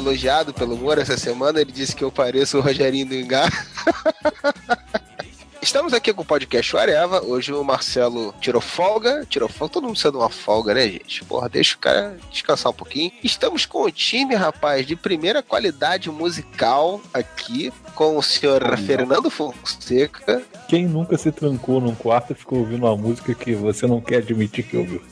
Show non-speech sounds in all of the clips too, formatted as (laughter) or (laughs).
Elogiado pelo Moura essa semana. Ele disse que eu pareço o Rogerinho do Engar. (laughs) Estamos aqui com o podcast Areva. Hoje o Marcelo tirou folga. Tirou folga. Todo mundo precisa de uma folga, né, gente? Porra, deixa o cara descansar um pouquinho. Estamos com o time, rapaz, de primeira qualidade musical aqui. Com o senhor Fernando Fonseca. Quem nunca se trancou num quarto e ficou ouvindo uma música que você não quer admitir que ouviu?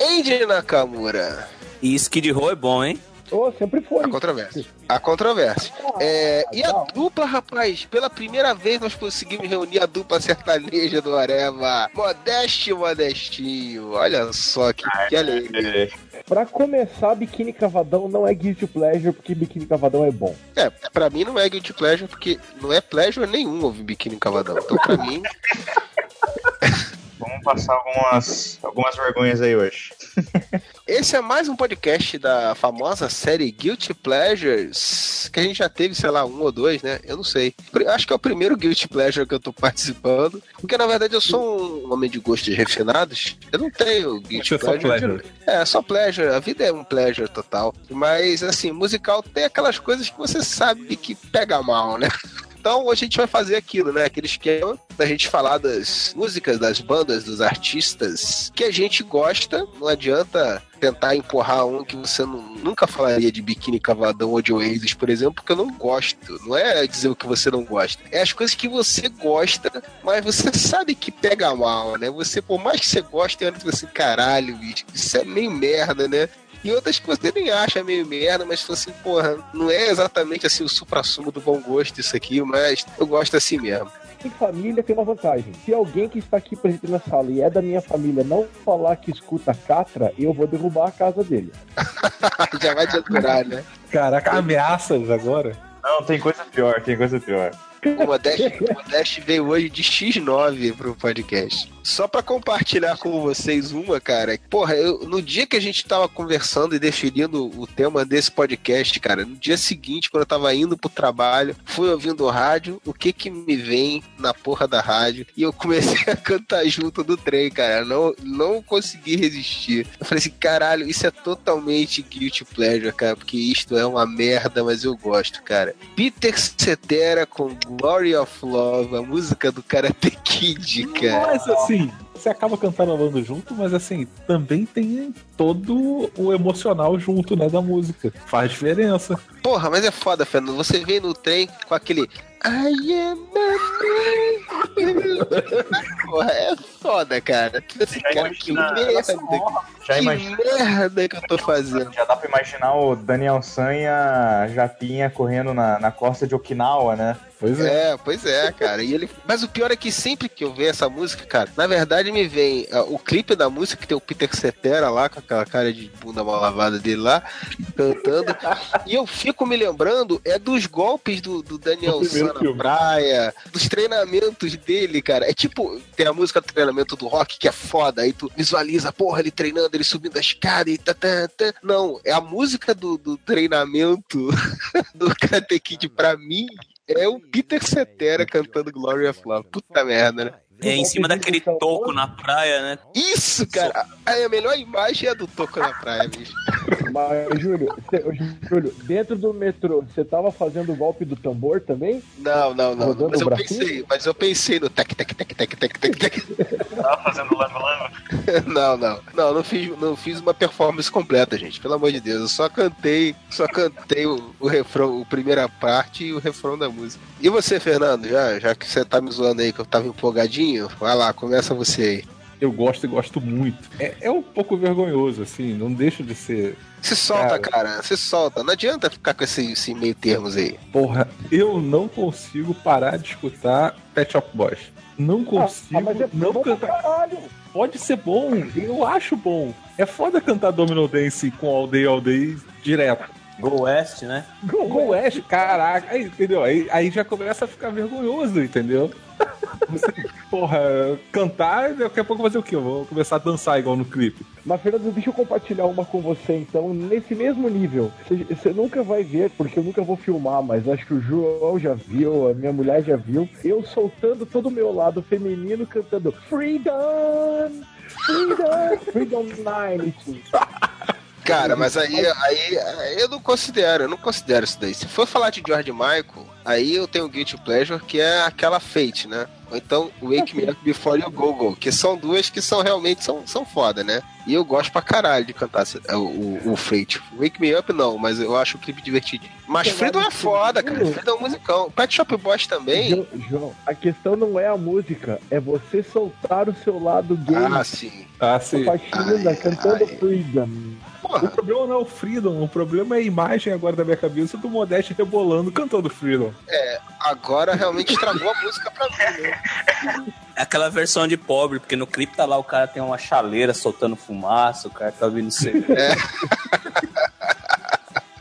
Andy Nakamura. E Skid Row é bom, hein? Oh, sempre foi. A controvérsia. A controvérsia. É, e a dupla, rapaz, pela primeira vez nós conseguimos reunir a dupla sertaneja do Areva. Modeste e Modestinho. Olha só que, que alegria. Pra começar, Biquíni Cavadão não é Guilty Pleasure, porque Biquíni Cavadão é bom. É, pra mim não é guilty pleasure, porque não é pleasure nenhum ouvir biquíni cavadão. Então, pra mim, (laughs) Vamos passar algumas, algumas vergonhas aí hoje. (laughs) esse é mais um podcast da famosa série Guilty Pleasures, que a gente já teve, sei lá, um ou dois, né? Eu não sei. Acho que é o primeiro Guilty Pleasure que eu tô (laughs) participando, porque na verdade eu sou um homem de gostos refinados. Eu não tenho Guilty Você é só pleasure. É, só pleasure. A vida é um pleasure total. Mas, assim, musical tem aquelas coisas que você sabe que pega mal, né? (laughs) Então a gente vai fazer aquilo, né? Aquele esquema da gente falar das músicas, das bandas, dos artistas que a gente gosta. Não adianta tentar empurrar um que você não- nunca falaria de Biquíni Cavadão ou de Oasis, por exemplo, porque eu não gosto. Não é dizer o que você não gosta. É as coisas que você gosta, mas você sabe que pega mal, né? Você, por mais que você goste, olha assim, caralho, bicho, isso é meio merda, né? E outras que você nem acha meio merda, mas assim, porra, não é exatamente assim o supra-sumo do bom gosto isso aqui, mas eu gosto assim mesmo. Em família tem uma vantagem. Se alguém que está aqui presente na sala e é da minha família não falar que escuta Catra, eu vou derrubar a casa dele. (laughs) Já vai te aturar, né? Caraca, ameaças agora? Não, tem coisa pior, tem coisa pior. O Modeste, veio hoje de X9 pro podcast. Só pra compartilhar com vocês uma, cara. Porra, eu, no dia que a gente tava conversando e definindo o tema desse podcast, cara, no dia seguinte, quando eu tava indo pro trabalho, fui ouvindo o rádio, o que que me vem na porra da rádio? E eu comecei (laughs) a cantar junto do trem, cara. Não, não consegui resistir. Eu falei assim, caralho, isso é totalmente guilty pleasure, cara, porque isto é uma merda, mas eu gosto, cara. Peter Cetera com Glory of Love, a música do Karate Kid, cara. Mas assim, você acaba cantarolando junto, mas assim, também tem todo o emocional junto, né, da música. Faz diferença. Porra, mas é foda, Fernando. Você vem no trem com aquele. I am a. Porra, é foda, cara. Tipo assim, Já cara, que imagina- merda. Já Que imagina. merda que eu tô fazendo. Já dá pra imaginar o Daniel San e a Japinha correndo na, na costa de Okinawa, né? Pois é. É, pois é, cara. E ele... Mas o pior é que sempre que eu vejo essa música, cara, na verdade me vem ah, o clipe da música que tem o Peter Cetera lá, com aquela cara de bunda mal lavada dele lá, cantando. (laughs) e eu fico me lembrando é dos golpes do, do Daniel San na filme. praia, dos treinamentos dele, cara. É tipo, tem a música do treinamento do rock que é foda, aí tu visualiza, porra, ele treinando, ele subindo a escada e tá, tá, tá. Não, é a música do, do treinamento (laughs) do Karate Kid pra mim é o Peter Cetera cantando Glory of Love. Puta merda, né? É em cima daquele toco na praia, né? Isso, cara. Aí a melhor imagem é a do toco na praia, bicho. (laughs) Mas, Júlio, cê- Júlio, dentro do metrô, você tava fazendo o golpe do tambor também? Não, não, não. Rodando Mas o eu bracinho? pensei, mas eu pensei no tec, tec, tec, tec, tec, tec, tec. Tava fazendo lava-lava. (laughs) Não, não. Não, não fiz, não fiz uma performance completa, gente. Pelo amor de Deus. Eu só cantei, só cantei o, o refrão, a primeira parte e o refrão da música. E você, Fernando, já, já que você tá me zoando aí que eu tava empolgadinho, vai lá, começa você aí. eu gosto e gosto muito. É, é um pouco vergonhoso, assim, não deixa de ser. Se solta, Cara. cara, se solta. Não adianta ficar com esse, esse meio termos aí. Porra, eu não consigo parar de escutar Pet Shop Boys. Não consigo Ah, mas é não bom pra cantar. caralho. Pode ser bom, eu acho bom. É foda cantar Domino Dance com All Day All Day direto. Go West, né? Go, Go West, caraca, aí, entendeu? Aí, aí já começa a ficar vergonhoso, entendeu? (laughs) Porra, cantar, daqui a pouco fazer o quê? Eu vou começar a dançar igual no clipe. Mas, Fernando, deixa eu compartilhar uma com você, então, nesse mesmo nível. Você, nunca vai ver, porque eu nunca vou filmar, mas acho que o João já viu, a minha mulher já viu. Eu soltando todo o meu lado feminino cantando Freedom! Freedom! Freedom 90! Cara, mas aí, aí, aí eu não considero, eu não considero isso daí. Se for falar de George Michael, aí eu tenho Guilty Pleasure, que é aquela Fate, né? Ou então Wake Me Up Before You Go Go, que são duas que são realmente são, são foda, né? E eu gosto pra caralho de cantar essa- o, o, o Fate. Wake Me Up não, mas eu acho o clipe divertidinho. Mas Freedom vai é foda, cara. Freedom é um musicão. Pet Shop Boys também. Jo- João, a questão não é a música, é você soltar o seu lado gay. Ah, sim. Ah, sim. Faxina, Ai, cantando ai. Freedom. O Porra. problema não é o Freedom, o problema é a imagem agora da minha cabeça do Modeste rebolando cantando Freedom. Agora realmente estragou a música pra mim, né? É aquela versão de pobre, porque no clipe tá lá o cara tem uma chaleira soltando fumaça, o cara tá ouvindo isso. (laughs)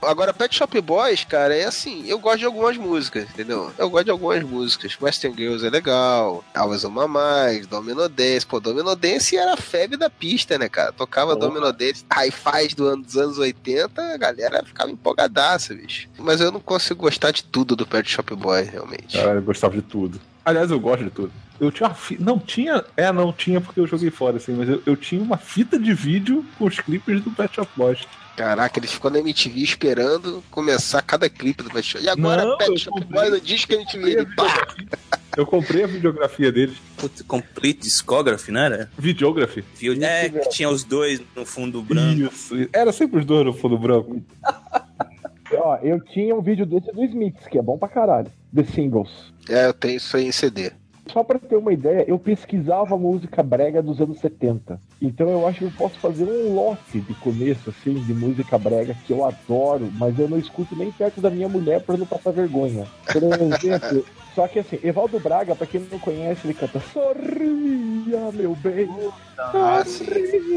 Agora, Pet Shop Boys, cara, é assim, eu gosto de algumas músicas, entendeu? Eu gosto de algumas músicas. Western Girls é legal, On My Mind, Domino Dance. Pô, Domino Dance era a febre da pista, né, cara? Tocava Porra. Domino Dance, hi-fis do ano, dos anos 80, a galera ficava empolgadaça, bicho. Mas eu não consigo gostar de tudo do Pet Shop Boys, realmente. Ah, eu gostava de tudo. Aliás, eu gosto de tudo. Eu tinha uma fita. Não tinha. É, não tinha porque eu joguei fora, assim, mas eu, eu tinha uma fita de vídeo com os clipes do Pet Shop Boys. Caraca, eles ficam na MTV esperando começar cada clipe do Pet Shop. E agora, Não, Pet Shop. Boys, no disco MTV, ele, pá! Eu comprei a videografia deles. Putz, Complete Discography, não era? Videography. Viu? É, que tinha os dois no fundo branco. Isso. Era sempre os dois no fundo branco. (laughs) Ó, eu tinha um vídeo desse do Smiths, que é bom pra caralho. The Singles. É, eu tenho isso aí em CD. Só pra ter uma ideia, eu pesquisava música brega dos anos 70. Então eu acho que eu posso fazer um lote de começo, assim, de música brega que eu adoro, mas eu não escuto nem perto da minha mulher pra não passar vergonha. Por exemplo, só que assim, Evaldo Braga, pra quem não conhece, ele canta Sorria, meu bem. Ah, sim.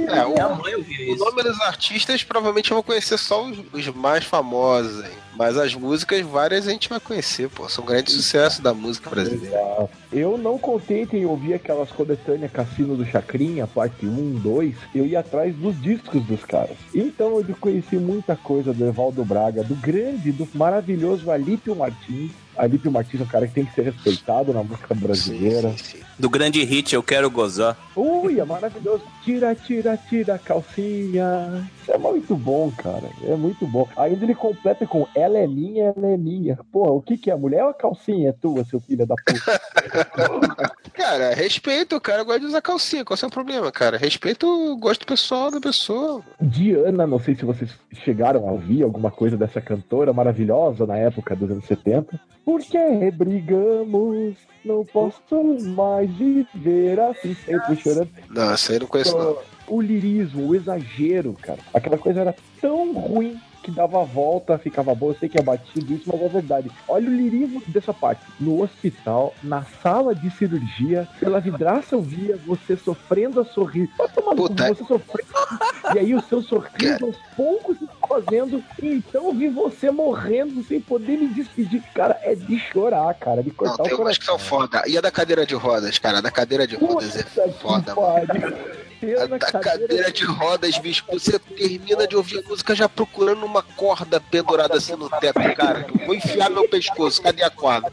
É, o, Minha mãe ouvia o isso. nome dos artistas provavelmente eu vou conhecer só os, os mais famosos, hein? Mas as músicas, várias a gente vai conhecer, pô. São grandes sucessos da música brasileira. Eu não contente em ouvir aquelas coletâneas Cassino do Chacrinha, parte 1, 2, eu ia atrás dos discos dos caras. Então eu conheci muita coisa do Evaldo Braga, do grande, do maravilhoso Alípio Martins. Alípio Martins é um cara que tem que ser respeitado na música brasileira. Sim, sim, sim. Do grande hit Eu Quero Gozar. Ui, é maravilhoso. Tira, tira, tira a calcinha. Isso é muito bom, cara. É muito bom. Ainda ele completa com ela é minha, ela é minha. Porra, o que que é? Mulher ou a calcinha é tua, seu filho da puta? (laughs) Cara, respeito, o cara gosta de usar calcinha. Qual é o seu problema, cara? Respeito o gosto pessoal da pessoa. Diana, não sei se vocês chegaram a ouvir alguma coisa dessa cantora maravilhosa na época dos anos 70. Por que brigamos? Não posso mais viver assim, sempre chorando. Não, essa aí não conheço, não. O lirismo, o exagero, cara. Aquela coisa era tão ruim que dava a volta, ficava boa. Eu sei que é batido isso, mas é verdade. Olha o lirismo dessa parte. No hospital, na sala de cirurgia, pela vidraça eu via você sofrendo a sorrir. Vai tomar Puta. você sofrendo. E aí o seu sorriso aos poucos se fazendo. E então eu vi você morrendo sem poder me despedir. Cara, é de chorar, cara, de Não, cortar tem o umas que são coração. foda. E a da cadeira de rodas, cara? A da cadeira de rodas é Puta foda, mano. Pariu. A Pela da cadeira de rodas, bicho, você termina de ouvir a música já procurando uma corda pendurada assim no teto, cara. Vou enfiar meu pescoço, cadê a corda?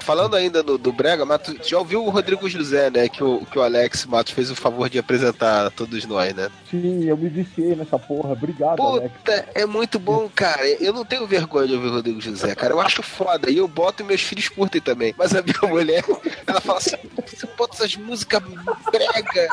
Falando ainda do, do Brega, Mato, já ouviu o Rodrigo José, né? Que o, que o Alex Matos fez o favor de apresentar a todos nós, né? Sim, eu me viciei nessa porra. Obrigado, Alex. Puta, é muito bom, cara. Eu não tenho vergonha de ouvir o Rodrigo José, cara. Eu acho foda. E eu boto e meus filhos curtem também. Mas a minha (laughs) mulher, ela fala assim: você bota essas músicas brega.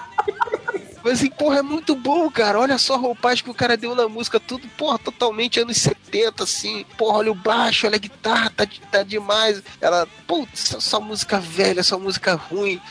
Mas assim, porra, é muito bom, cara. Olha só a roupagem que o cara deu na música, tudo, porra, totalmente anos 70, assim. Porra, olha o baixo, olha a guitarra, tá, tá demais. Ela, putz, só música velha, só música ruim.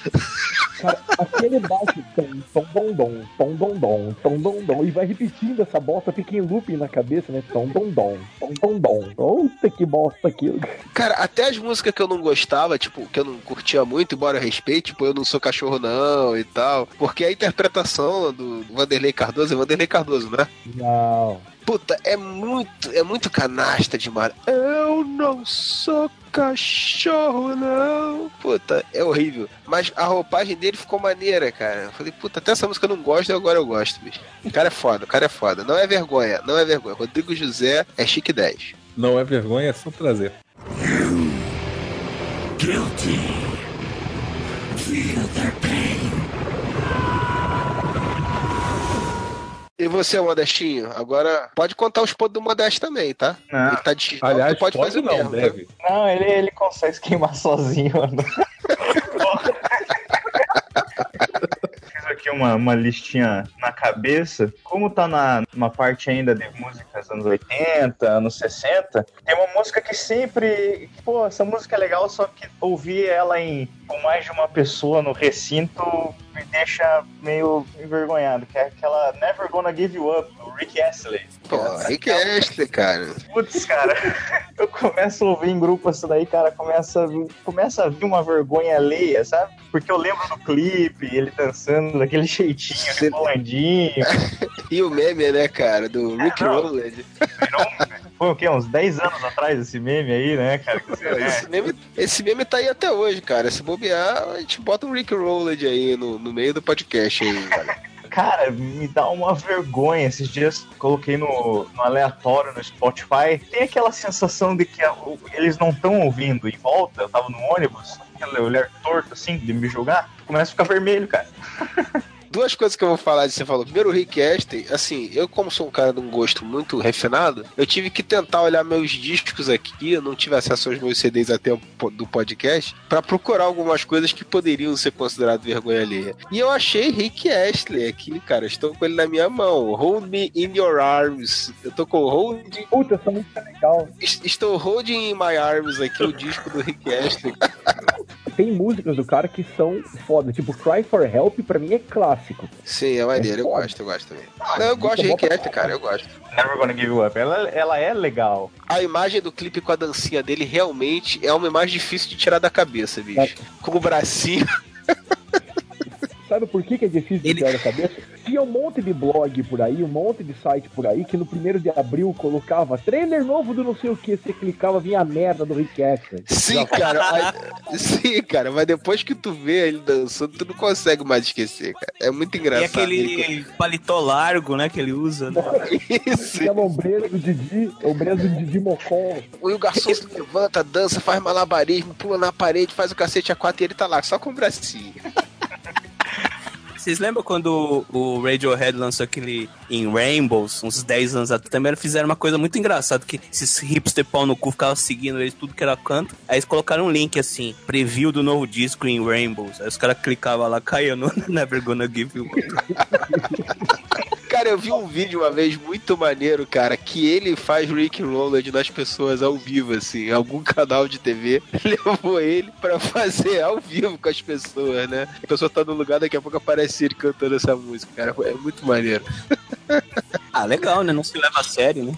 Cara, aquele baixo tom, tom, dom, dom, tom, dom, dom, tom, dom, dom, e vai repetindo essa bosta, fica em looping na cabeça, né? Tom, dom, dom, tom, dom, dom. Puta que bosta aquilo. Cara, até as músicas que eu não gostava, tipo, que eu não curtia muito, embora eu respeite, tipo, eu não sou cachorro não e tal. Porque a interpretação do Vanderlei Cardoso é Vanderlei Cardoso, né? Não. Puta, é muito, é muito canasta demais. Eu não sou cachorro, não. Puta, é horrível. Mas a roupagem dele ficou maneira, cara. Eu falei, puta, até essa música eu não gosto e agora eu gosto, bicho. O cara é foda, o cara é foda. Não é vergonha, não é vergonha. Rodrigo José é chique 10. Não é vergonha, é só prazer. E você, Modestinho? Agora pode contar os pontos do Modesto também, tá? Não. Ele tá digital, Aliás, tu pode, fazer o não, mesmo. tá? deve. Não, ele, ele consegue se queimar (laughs) sozinho. mano. Fiz aqui uma, uma listinha na cabeça. Como tá na, numa parte ainda de músicas anos 80, anos 60, tem uma música que sempre. Pô, essa música é legal, só que ouvir ela em, com mais de uma pessoa no recinto me deixa meio envergonhado, que é aquela Never Gonna Give You Up, do Rick Astley. Pô, Rick Astley, cara. Putz, cara, (laughs) eu começo a ouvir em grupo isso daí, cara, começa, a vir- começa a vir uma vergonha alheia, sabe? Porque eu lembro do clipe, ele dançando daquele jeitinho, Sim. rebolandinho. (laughs) E o meme, né, cara, do Rick não. Rowland. Virou um- Foi o quê? Uns 10 anos atrás esse meme aí, né, cara? (laughs) É. Esse meme, esse meme tá aí até hoje, cara. Se bobear, a gente bota um Rick Rowland aí no, no meio do podcast aí, cara. Cara, me dá uma vergonha. Esses dias coloquei no, no aleatório no Spotify. Tem aquela sensação de que eles não estão ouvindo em volta. Eu tava no ônibus, aquele olhar torto assim, de me julgar. Começa a ficar vermelho, cara. (laughs) Duas coisas que eu vou falar de você falou. Primeiro, o Rick Astley, assim, eu como sou um cara de um gosto muito refinado, eu tive que tentar olhar meus discos aqui, eu não tive acesso aos meus CDs até o do podcast, pra procurar algumas coisas que poderiam ser consideradas vergonha alheia. E eu achei Rick Astley aqui, cara, estou com ele na minha mão. Hold me in your arms. Eu tô com Hold Puta, essa música é legal. Est- Estou holding in my arms aqui o disco do Rick Astley. (laughs) Tem músicas do cara que são foda. Tipo, Cry for Help, pra mim é clássico. Sim, é maneiro, eu foda. gosto, eu gosto também. Não, eu gosto de Rick Astley, cara, eu gosto. Never Gonna Give You Up. Ela, ela é legal. A imagem do clipe com a dancinha dele realmente é uma imagem difícil de tirar da cabeça, bicho. Com o bracinho. (laughs) Sabe por que, que é difícil de Ele- tirar da cabeça? Tinha um monte de blog por aí, um monte de site por aí, que no primeiro de abril colocava trailer novo do não sei o que, você clicava, vinha a merda do Rick Astley. Sim, cara. aí- sim, cara, mas depois que tu vê ele dançando, tu não consegue mais esquecer, cara. É muito E engraçado. aquele paletó largo, né, que ele usa. Né? (laughs) Isso. Aquela ombreira do Didi, ombreira do Didi Mocó. E o garçom se levanta, dança, faz malabarismo, pula na parede, faz o cacete a quatro e ele tá lá, só com o bracinho. Vocês lembram quando o Radiohead lançou aquele em Rainbows, uns 10 anos atrás? Também fizeram uma coisa muito engraçada, que esses hipster pau no cu ficavam seguindo eles tudo que era canto. Aí eles colocaram um link assim, preview do novo disco em Rainbows. Aí os caras clicavam lá, caía no (laughs) Never Gonna Give You. (laughs) Cara, eu vi um vídeo uma vez muito maneiro, cara, que ele faz Rick Rowland nas pessoas ao vivo, assim. Algum (laughs) canal de TV levou ele pra fazer ao vivo com as pessoas, né? A pessoa tá no lugar, daqui a pouco aparece ele cantando essa música, cara. É muito maneiro. Ah, legal, né? Não se leva a sério, né?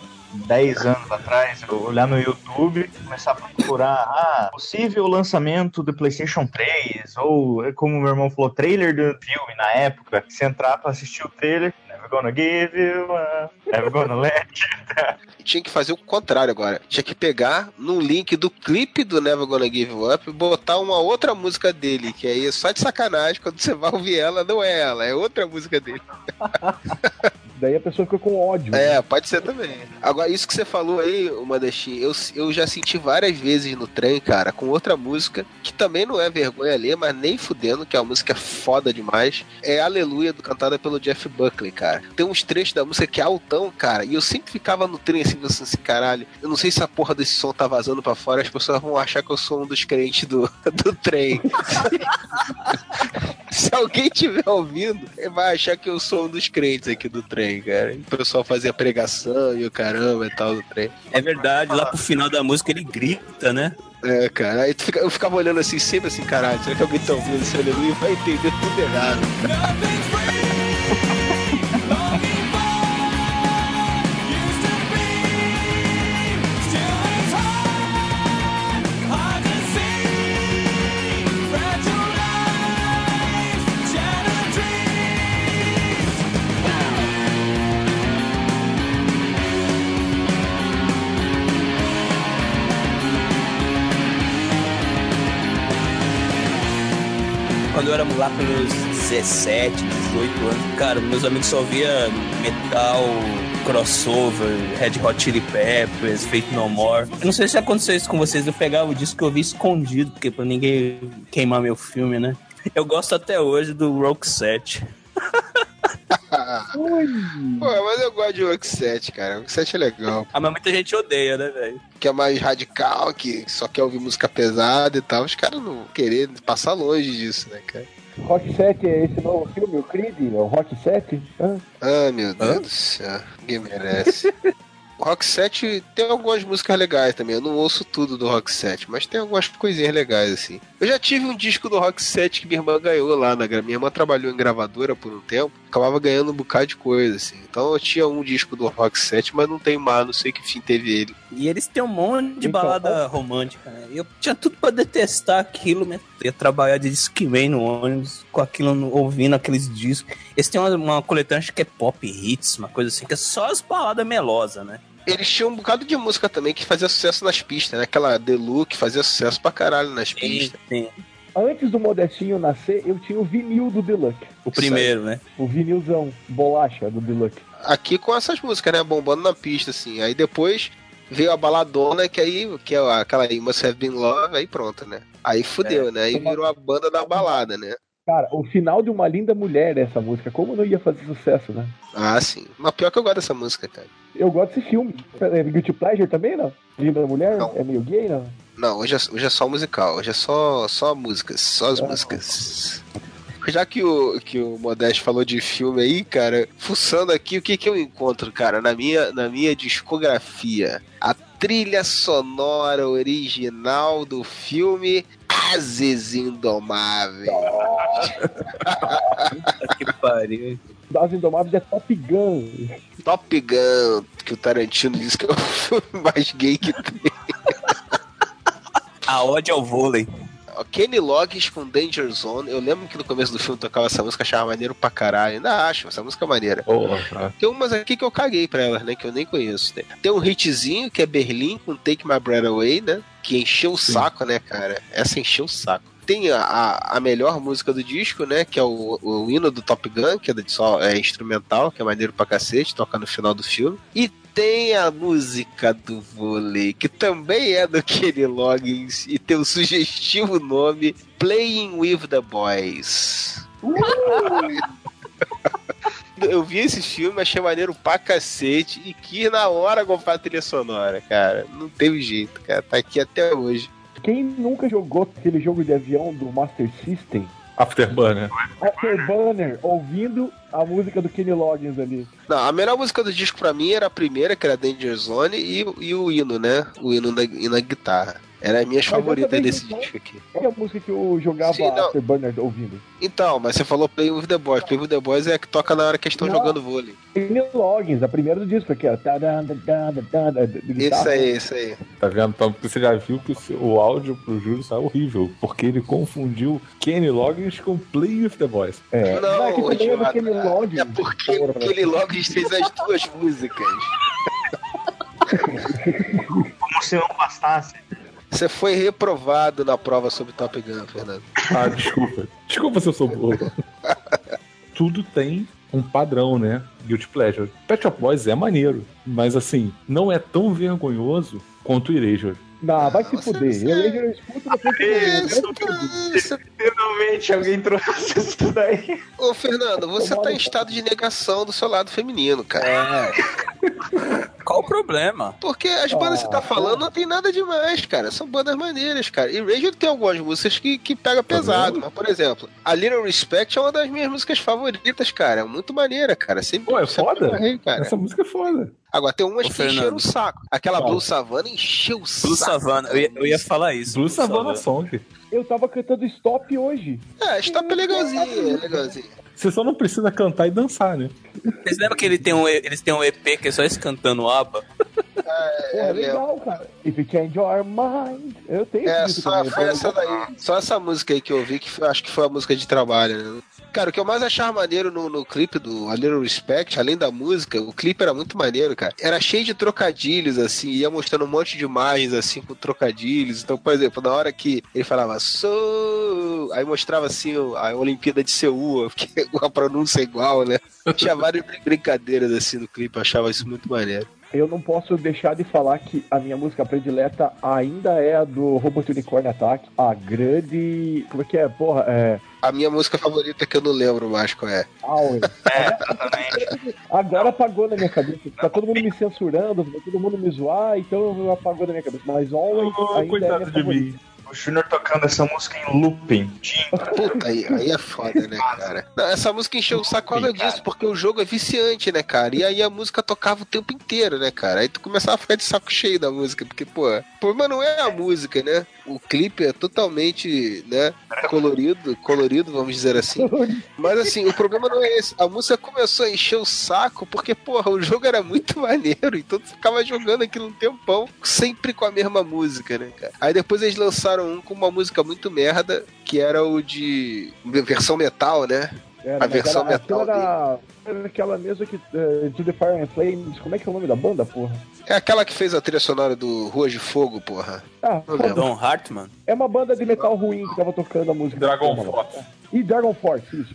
10 anos atrás, eu olhar no YouTube, começar a procurar ah, possível lançamento do PlayStation 3, ou como meu irmão falou, trailer do filme na época. Se entrar pra assistir o trailer, never gonna give you, up, never gonna let you. Tinha que fazer o contrário agora. Tinha que pegar num link do clipe do Never Gonna Give You Up e botar uma outra música dele, que aí é só de sacanagem, quando você vai ouvir ela, não é ela, é outra música dele. (laughs) Daí a pessoa fica com ódio. É, pode ser também. Agora, isso que você falou aí, Madestinho, eu, eu já senti várias vezes no trem, cara, com outra música, que também não é vergonha ler, mas nem fudendo, que é uma música foda demais. É Aleluia, do- cantada pelo Jeff Buckley, cara. Tem uns trechos da música que é altão, cara, e eu sempre ficava no trem assim, pensando assim, caralho, eu não sei se a porra desse som tá vazando pra fora, as pessoas vão achar que eu sou um dos crentes do, (laughs) do trem. (laughs) se alguém estiver ouvindo, vai achar que eu sou um dos crentes aqui do trem, cara. O pessoal fazia pregação e o caramba e tal do trem. É verdade, lá pro final da música ele grita, né? É, cara. Aí eu ficava olhando assim, sempre assim, caralho, será que alguém tá ouvindo esse aleluia? Vai entender tudo errado. Quando 17, 18 anos, cara, meus amigos só via metal, crossover, Red Hot Chili Peppers, Fate No More. Eu não sei se aconteceu isso com vocês, eu pegava o disco que eu vi escondido, porque pra ninguém queimar meu filme, né? Eu gosto até hoje do Rock 7. (laughs) Pô, mas eu gosto de Rock 7, cara. Rock 7 é legal. Ah, mas muita gente odeia, né, velho? Que é mais radical, que só quer ouvir música pesada e tal. Os caras não querer passar longe disso, né, cara? Rock 7 é esse novo filme, o Creed? É o Rock 7? Ah, Ah, meu Deus Hã? do céu. Ninguém merece. Rock 7 tem algumas músicas legais também. Eu não ouço tudo do Rock 7, mas tem algumas coisinhas legais, assim. Eu já tive um disco do Rock 7 que minha irmã ganhou lá na gra- Minha irmã trabalhou em gravadora por um tempo, acabava ganhando um bocado de coisa, assim. Então eu tinha um disco do Rock 7, mas não tenho mais, não sei que fim teve ele. E eles têm um monte de Então, balada romântica, né? Eu tinha tudo pra detestar aquilo, né? Eu ia trabalhar de Discman no ônibus, com aquilo, no- ouvindo aqueles discos. Eles têm uma, uma coletânea, acho que é pop hits, uma coisa assim, que é só as baladas melosas, né? Eles tinham um bocado de música também que fazia sucesso nas pistas, né? Aquela The Look fazia sucesso pra caralho nas pistas. tem Antes do Modestinho nascer, eu tinha o vinil do Deluxe. o primeiro, né? O vinilzão, bolacha do Deluxe. aqui com essas músicas, né? Bombando na pista, assim. Aí depois veio a baladona, que aí, que é aquela aí, Must Have Been Love, aí pronto, né? Aí fudeu, né? Aí virou a banda da balada, né? Cara, o final de Uma Linda Mulher, essa música, como não ia fazer sucesso, né? Ah, sim. Mas pior que eu gosto dessa música, cara. Eu gosto desse filme. É Guilty Pleasure também, não? Linda Mulher? Não. É meio gay, não? Não, hoje é, hoje é só musical, hoje é só, só músicas, só as Ah. músicas. Já que o, que o Modeste falou de filme aí, cara, fuçando aqui, o que que eu encontro, cara, na minha, na minha discografia? A trilha sonora original do filme Ases Indomáveis. que pariu. Das Indomáveis é Top Gun. Top Gun, que o Tarantino disse que é o filme mais gay que tem. A ode ao vôlei. Kenny Loggins com Danger Zone. Eu lembro que no começo do filme tocava essa música, achava maneiro pra caralho. Ainda acho, essa música é maneira. Porra, tá. Tem umas aqui que eu caguei pra elas, né? Que eu nem conheço. né? Tem um hitzinho que é Berlim com Take My Breath Away, né? Que encheu o saco, né, cara? Essa encheu o saco. Tem a, a, melhor música do disco, né? Que é o, o hino do Top Gun, que é, de só, é instrumental, que é maneiro pra cacete, toca no final do filme. E tem a música do vôlei, que também é do Kenny Loggins e tem o sugestivo nome Playing with the Boys. (laughs) Eu vi esse filme, achei maneiro pra cacete e quis na hora comprar a trilha sonora, cara. Não teve jeito, cara. Tá aqui até hoje. Quem nunca jogou aquele jogo de avião do Master System? Afterburner. Afterburner, ouvindo a música do Kenny Loggins ali. Não, a melhor música do disco pra mim era a primeira, que era Danger Zone, e, e o hino, né? O hino na, e na guitarra. Era a minha Mas favorita desse disco aqui. É a música que eu jogava Sim, não. Afterburner ouvindo. Então, mas você falou Play with the Boys. Play with the Boys é a que toca na hora que eles estão Não. jogando vôlei. Kenny Loggins, a primeira do disco, que de guitarra. Isso aí, isso aí. Tá vendo? Então você já viu que o, o áudio pro Júlio tá horrível, porque ele confundiu Kenny Loggins com Play with the Boys. É, Não, é que também é do idiota. Kenny Loggins. É porque aquele Loggins fez as duas (laughs) músicas. Como se não bastasse. Você foi reprovado na prova sobre Top Gun, Fernando. Ah, desculpa. Desculpa se eu sou burro. (laughs) Tudo tem um padrão, né? Guilty Pleasure. Pet Shop Boys é maneiro, mas assim, não é tão vergonhoso quanto o Erasure. Não, vai se Você- fuder. você- Eu, eu escuto depois que eu Isso, fuder. isso. Finalmente alguém trouxe (laughs) isso daí. Ô, Fernando, você tá em estado de negação do seu lado feminino, cara. Qual o problema? Porque as bandas que você tá Ah, falando não tem nada demais, cara. São bandas maneiras, cara. E Ranger tem algumas músicas que, que pega pesado. Mas, por exemplo, a Little Respect é uma das minhas músicas favoritas, cara. É muito maneira, cara. Sempre, Pô, é sempre foda. amarrei, cara. Essa música é foda. Agora, tem umas Ô, que Fernando. encheram o saco. Aquela? Blue Savannah encheu o Blue saco. Savannah, eu ia, eu ia falar isso. Blue Savannah Song. Eu tava cantando stop hoje. É, stop é legalzinho, é legalzinho. Você só não precisa cantar e dançar, né? Vocês lembram que ele tem um, eles têm um EP que é só eles cantando ABBA? Pô, é, É, legal, cara. If you change your mind. Eu tenho É, só também, foi essa daí. Só essa música aí que eu ouvi, que foi- acho que foi a música de trabalho, né? Cara, o que eu mais achava maneiro no, no clipe do A Little Respect, além da música, o clipe era muito maneiro, cara. Era cheio de trocadilhos, assim, ia mostrando um monte de imagens, assim, com trocadilhos. Então, por exemplo, na hora que ele falava sou, aí mostrava, assim, a Olimpíada de Seul, porque (laughs) a pronúncia é igual, né? Tinha várias brin- brincadeiras, assim, no clipe, eu achava isso muito maneiro. Eu não posso deixar de falar que a minha música predileta ainda é a do Robot Unicorn Attack. A grande. Como é que é? Porra, é. A minha música favorita que eu não lembro mais qual é. É, exatamente. Agora apagou na minha cabeça. Tá todo mundo me censurando, tá todo mundo me zoar, então apagou na minha cabeça. Mas Always Oh, ainda é coitado minha de favorita. mim. O Júnior tocando essa música em looping. Puta, aí, aí é foda, né, cara? Não, essa música encheu o saco causa disso, porque o jogo é viciante, né, cara? E aí a música tocava o tempo inteiro, né, cara? Aí tu começava a ficar de saco cheio da música, porque, pô, o problema não é a música, né? O clipe é totalmente, né, colorido, colorido, vamos dizer assim. Mas assim, o problema não é esse. A música começou a encher o saco porque, porra, o jogo era muito (laughs) maneiro, então tu ficava jogando aquilo um tempão, sempre com a mesma música, né, cara? Aí depois eles lançaram um com uma música muito merda, que era o de versão metal, né? Era, A versão era, metal aquela era, era aquela mesma que. eh, To the Fire and Flames. Como é que é o nome da banda, porra? É aquela que fez a trilha sonora do Ruas de Fogo, porra. Ah. Don Hartman? é uma banda de metal ruim que tava tocando a música. Dragon Toma, Force. E Dragon Force, isso.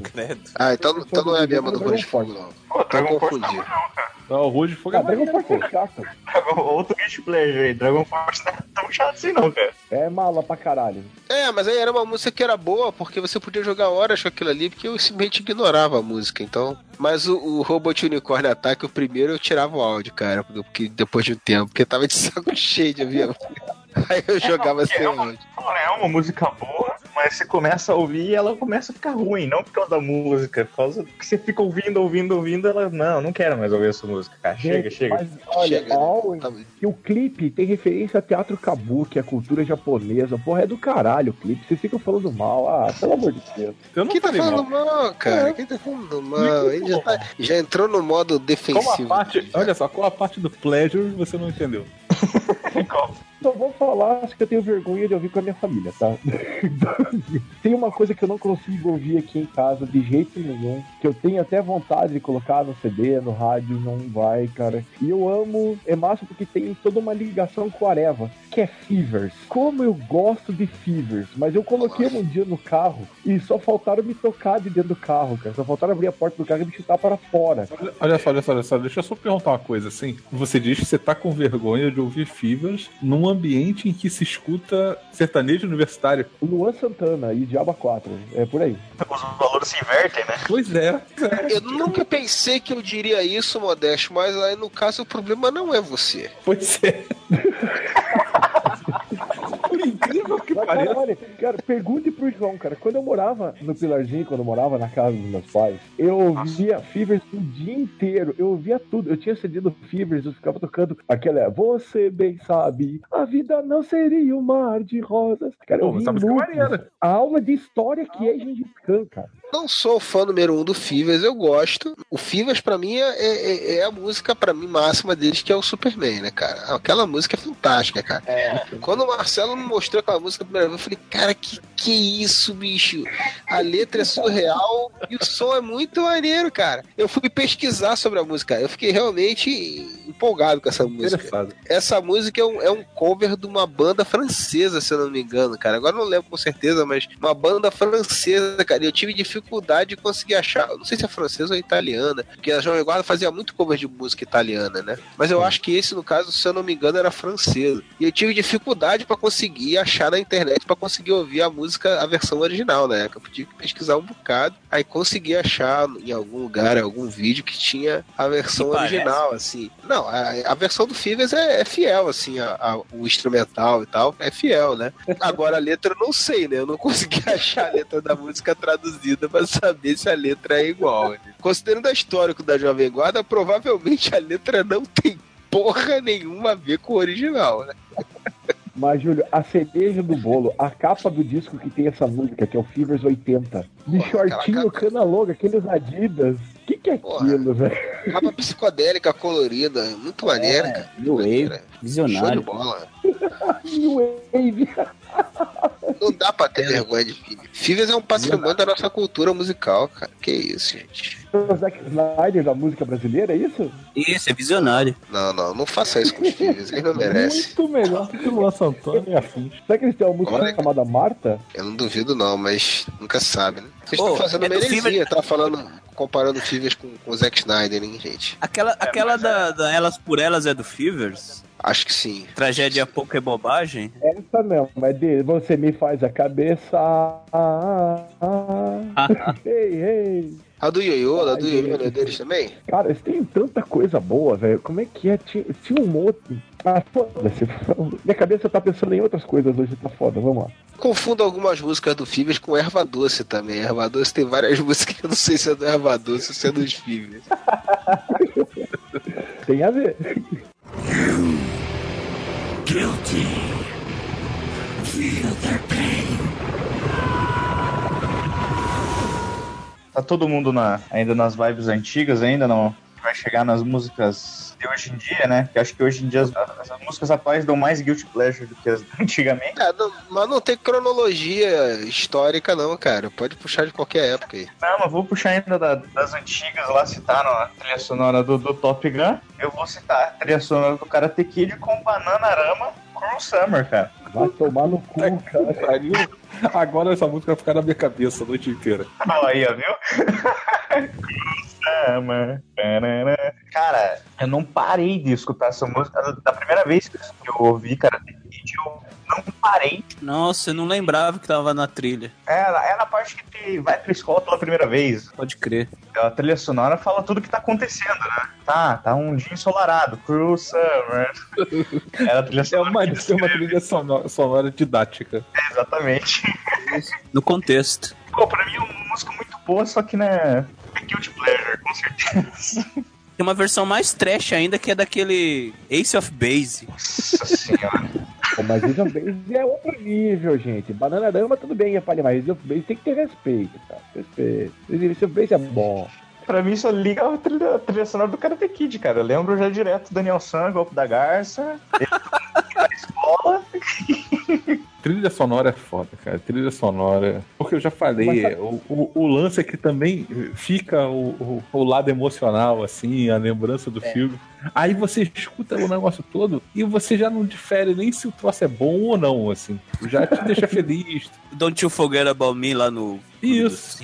Ah, então, então não é a mesma do Ruas de Fogo, não. Pô, Então Dragon Force confundi. não, cara. Não, o Rude de Fogo é Ah, Dragon Force é chato. Outro Guilty Pleasure aí. Dragon Force não é tão chato assim não, cara. É mala pra caralho. É, mas aí era uma música que era boa, porque você podia jogar horas com aquilo ali, porque eu simplesmente ignorava a música, então. Mas o, o Robot Unicorn Attack, o primeiro, eu tirava o áudio, cara, porque depois de um tempo, porque tava de saco (laughs) cheio de ouvir. a música. Aí eu jogava sem áudio. Olha, é uma música boa, mas você começa a ouvir e ela começa a ficar ruim, não por causa da música, por causa que você fica ouvindo, ouvindo, ouvindo, ela, não, não quero mais ouvir essa música, cara. Chega, Gente, chega. Mas olha, Chega, Always, Tá- que o clipe tem referência a teatro kabuki, a cultura japonesa. Porra, é do caralho o clipe. Vocês ficam falando mal. Ah, pelo amor de Deus. Eu não Quem tá falando mal. mal, cara? Quem tá falando mal? Ele já, tá- já entrou no modo Qual a defensivo. parte, olha só, qual a parte do Pleasure você não entendeu? Só vou falar acho que eu tenho vergonha de ouvir com a minha família, tá? (laughs) tem uma coisa que eu não consigo ouvir aqui em casa de jeito nenhum, que eu tenho até vontade de colocar no CD, no rádio, não vai, cara. E eu amo, é massa porque tem toda uma ligação com a Areva, que é Fevers. Como eu gosto de Fevers, mas eu coloquei um dia no carro e só faltaram me tocar de dentro do carro, cara. Só faltaram abrir a porta do carro e me chutar para fora. Olha, olha só, olha só, olha só, deixa eu só perguntar uma coisa assim. Você diz que você tá com vergonha de ouvir Fivers num ambiente em que se escuta sertanejo universitário. Luan Santana e Diaba 4, é por aí. Os valores se invertem, né? Pois é. Eu nunca pensei que eu diria isso, Modesto, mas aí no caso o problema não é você. Pois é. (laughs) Que Mas, cara, olha, cara, pergunte pro João, cara. Quando eu morava no Pilarzinho, quando eu morava na casa dos meus pais, eu ouvia Fevers o dia inteiro. Eu ouvia tudo. Eu tinha cedido Fevers, eu ficava tocando aquela. Você bem sabe, a vida não seria um mar de rosas. Cara, eu Pô, vi essa música é a aula de história que é Gengis Khan, cara. Não sou fã número um do Fivers, eu gosto. O Fivers, pra mim, é, é- é a música, pra mim, máxima deles, que é o Superman, né, cara? Aquela música é fantástica, cara. Quando o Marcelo me mostrou aquela música a primeira vez, eu falei, cara, que que é isso, bicho? A letra é surreal e o som é muito maneiro, cara. Eu fui pesquisar sobre a música, eu fiquei realmente empolgado com essa música. Essa música é um, é um cover de uma banda francesa, se eu não me engano, cara. Agora eu não lembro com certeza, mas uma banda francesa, cara. E eu tive dificuldade de conseguir achar. Não sei se é francesa ou italiana, porque a Jovem Guarda fazia muito cover de música italiana, né? Mas eu acho que esse, no caso, se eu não me engano, era francesa. E eu tive dificuldade pra conseguir achar na internet pra conseguir ouvir a música, a versão original, né? Que eu tive que pesquisar um bocado. Aí consegui achar em algum lugar, em algum vídeo que tinha a versão original, assim. Não, a, a versão do Fivers é, é fiel, assim, a- a- o instrumental e tal, é fiel, né? Agora a letra eu não sei, né? Eu não consegui (laughs) achar a letra da música traduzida pra saber se a letra é igual. né? Considerando a histórico da Jovem Guarda, provavelmente a letra não tem porra nenhuma a ver com o original, né? Mas, Júlio, a cereja do bolo, a capa do disco que tem essa música, que é o Fevers 80. De Porra, shortinho, aquela cana longa, aqueles Adidas. O que, que é Porra. aquilo, velho? Capa psicodélica colorida, muito maneira, cara. New Wave, Maneira. Show de visionário. bola. (laughs) New Wave. Não dá pra ter vergonha de Fivers. Fivers é um patrimônio da nossa cultura musical, cara. Que isso, gente. O Zack Snyder da música brasileira, é isso? Isso, é visionário. Não, não, não faça isso com os Fivers. Eles não merecem. Muito melhor do que o Luan Santana e afins. Será que eles têm uma música Olha. chamada Marta? Eu não duvido, não, mas nunca sabe, né? Vocês estão fazendo é uma heresia, Fivers- tá falando, comparando Fivers com, com o Zack Snyder, hein, gente? Aquela, aquela da, da Elas por Elas é do Fevers? Acho que sim. Tragédia pouco é bobagem? Essa não, é de Você Me Faz a Cabeça. Ah, (laughs) ah. ei, ei. A do Yoyo, a do Yoyo, não é deles também? Cara, eles têm tanta coisa boa, velho. Como é que é? Tinha, tinha um outro. Ah, foda-se. Minha cabeça tá pensando em outras coisas hoje, tá foda. Vamos lá. Confundo algumas músicas do Fivers com Erva Doce também. Erva Doce tem várias (laughs) músicas que eu não sei se é do Erva Doce ou se é dos Fivers. (laughs) Tem a ver. Tá todo mundo na, ainda nas vibes antigas, ainda não vai chegar nas músicas de hoje em dia, né? Que acho que hoje em dia as, as músicas atuais dão mais guilty pleasure do que as (laughs) antigamente. É, não- mas não tem cronologia histórica, não, cara. Pode puxar de qualquer época aí. Não, mas vou puxar ainda da- das antigas lá, citar a trilha sonora do, do Top Gun. Eu vou citar a trilha sonora do Karate Kid com Bananarama Cruel Summer, cara. Vai tomar no cu, cara. Pariu. Agora essa música vai ficar na minha cabeça a noite inteira. Olha aí, ó, viu? (laughs) Cara, eu não parei de escutar essa música. Da primeira vez que eu ouvi Kid, eu não parei. Nossa, eu não lembrava que tava na trilha. É, é na parte que te vai pra escola pela primeira vez. Pode crer. A trilha sonora fala tudo que tá acontecendo, né? Tá, tá um dia ensolarado. Cruel Summer. (laughs) Era a trilha É uma, é uma trilha sonora, sonora didática. Exatamente. No contexto. Pô, pra mim é uma música muito boa, só que, né, é guilty pleasure, com certeza. (laughs) Tem uma versão mais trash ainda que é daquele Ace of Base. Nossa senhora. Pô, Mas Ace of Base é outro nível, gente. Bananarama tudo bem, é falha, mas Ace of Base tem que ter respeito, cara. Respeito. Ace of Base é bom. Pra mim só liga a trilha, a trilha sonora do Karate Kid, cara. Eu lembro já direto Daniel San, Golpe da Garça, (laughs) ele na escola. (laughs) Trilha sonora é foda, cara. Trilha sonora. Porque eu já falei, o, o, o lance é que também fica o, o, o lado emocional, assim, a lembrança do filme. Aí você escuta o negócio todo e você já não difere nem se o troço é bom ou não, assim. Já te deixa feliz. (laughs) Don't You Forget About Me lá no. Isso.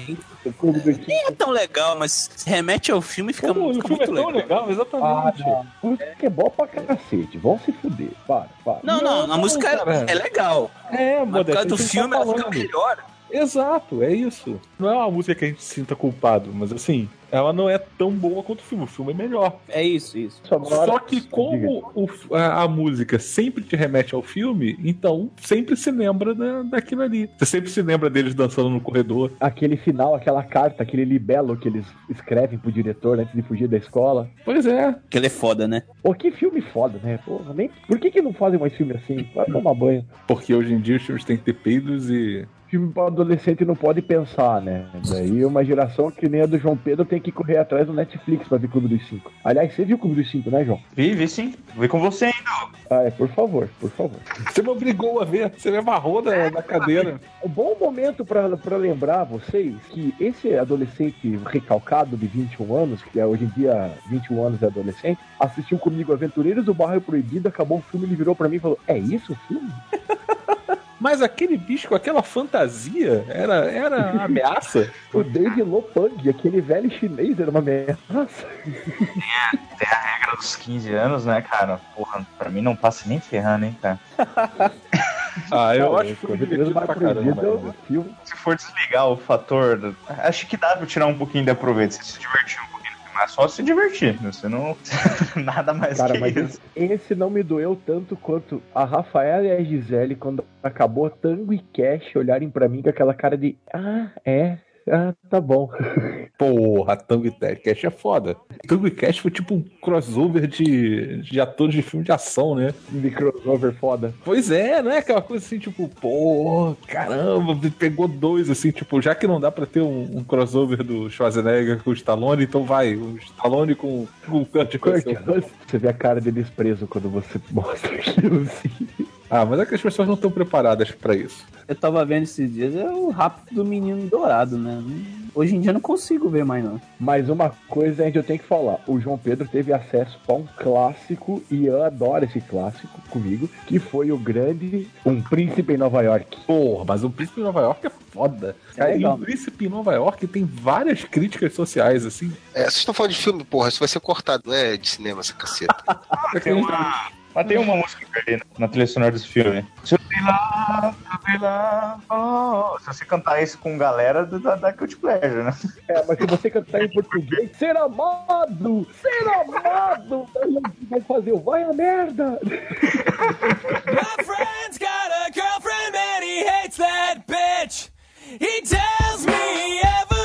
O. Nem é tão legal, mas se remete ao filme e fica, Pô, o fica filme é muito tão legal. legal, Ah, exatamente. não. Música é boa pra cacete. Vão se fuder. Para, para. Não, não, Não, a música cara. é, é legal. É, Mas por causa do gente filme tá ela fica melhor. Exato, é isso. Não é uma música que a gente se sinta culpado, mas assim, ela não é tão boa quanto o filme. O filme é melhor. É isso, isso. Sonora- Só que como o- a, a música sempre te remete ao filme, então sempre se lembra da, daquilo ali. Você sempre se lembra deles dançando no corredor. Aquele final, aquela carta, aquele libelo que eles escrevem pro diretor antes de fugir da escola. Pois é. Que ele é foda, né? Pô, que filme foda, né? Porra, nem... Por que, que não fazem mais filme assim? Vai tomar banho. Porque hoje em dia os filmes têm que ter peidos e. Filme pra adolescente não pode pensar, né? Daí uma geração que nem a do João Pedro tem tenho que correr atrás do Netflix pra ver Clube dos Cinco. Aliás, você viu o Clube dos Cinco, né, João? Vi, vi sim. Vi com você ainda. Ah, é, por favor, por favor. Você me obrigou a ver, você me amarrou na, na cadeira. Um bom momento pra pra lembrar vocês que esse adolescente recalcado de 21 anos, que é hoje em dia 21 anos é adolescente, assistiu comigo Aventureiros do Bairro Proibido, acabou o filme, ele virou pra mim e falou: É isso o filme? (laughs) Mas aquele bicho com aquela fantasia era, era ameaça. (laughs) O Dave Lopang, aquele velho chinês, era uma ameaça. Tem a regra dos 15 anos, né, cara? Porra, pra mim não passa nem ferrando, hein, cara. (laughs) Ah, eu acho que foi divertido do pra é caramba. um filme. Se for desligar o fator. Acho que dá pra tirar um pouquinho de aproveito. Você se divertir um pouquinho, mas só se divertir. né? Você não. (laughs) Nada mais Cara, que mas isso. esse, esse não me doeu tanto quanto a Rafaela e a Gisele, quando acabou Tango e Cash, olharem pra mim com aquela cara de Ah, é? Ah, tá bom. Porra, Tango e Cash é foda. Tango e Cash foi tipo um crossover de, de atores de filme de ação, né? De crossover foda. Pois é, não é aquela coisa assim, tipo, pô, caramba, pegou dois, assim, tipo, já que não dá pra ter um, um crossover do Schwarzenegger com o Stallone, então vai, o Stallone com, com o Kurt. Você vê a cara de desprezo quando você mostra aquilo assim. Ah, mas é que as pessoas não estão preparadas pra isso. Eu tava vendo esses dias, é o rápido do menino dourado, né? Hoje em dia eu não consigo ver mais, não. Mas uma coisa a gente tem que falar: o João Pedro teve acesso a um clássico, e eu adoro esse clássico comigo, que foi o grande Um Príncipe em Nova York. Porra, mas o Príncipe em Nova York é foda. É e legal. o Príncipe em Nova York tem várias críticas sociais, assim. É, vocês estão falando de filme, porra, isso vai ser cortado, não é de cinema essa caceta. (laughs) Tem uma, mas tem uma música ali na trilha sonora desse filme. Se eu sei lá, se eu lá, oh. Se você cantar isso com galera, da, da Cult Pleasure, né? É, mas se você cantar em português, ser amado! Ser amado! Vai fazer o vai a merda! My friend's got a girlfriend and he hates that bitch. He tells me every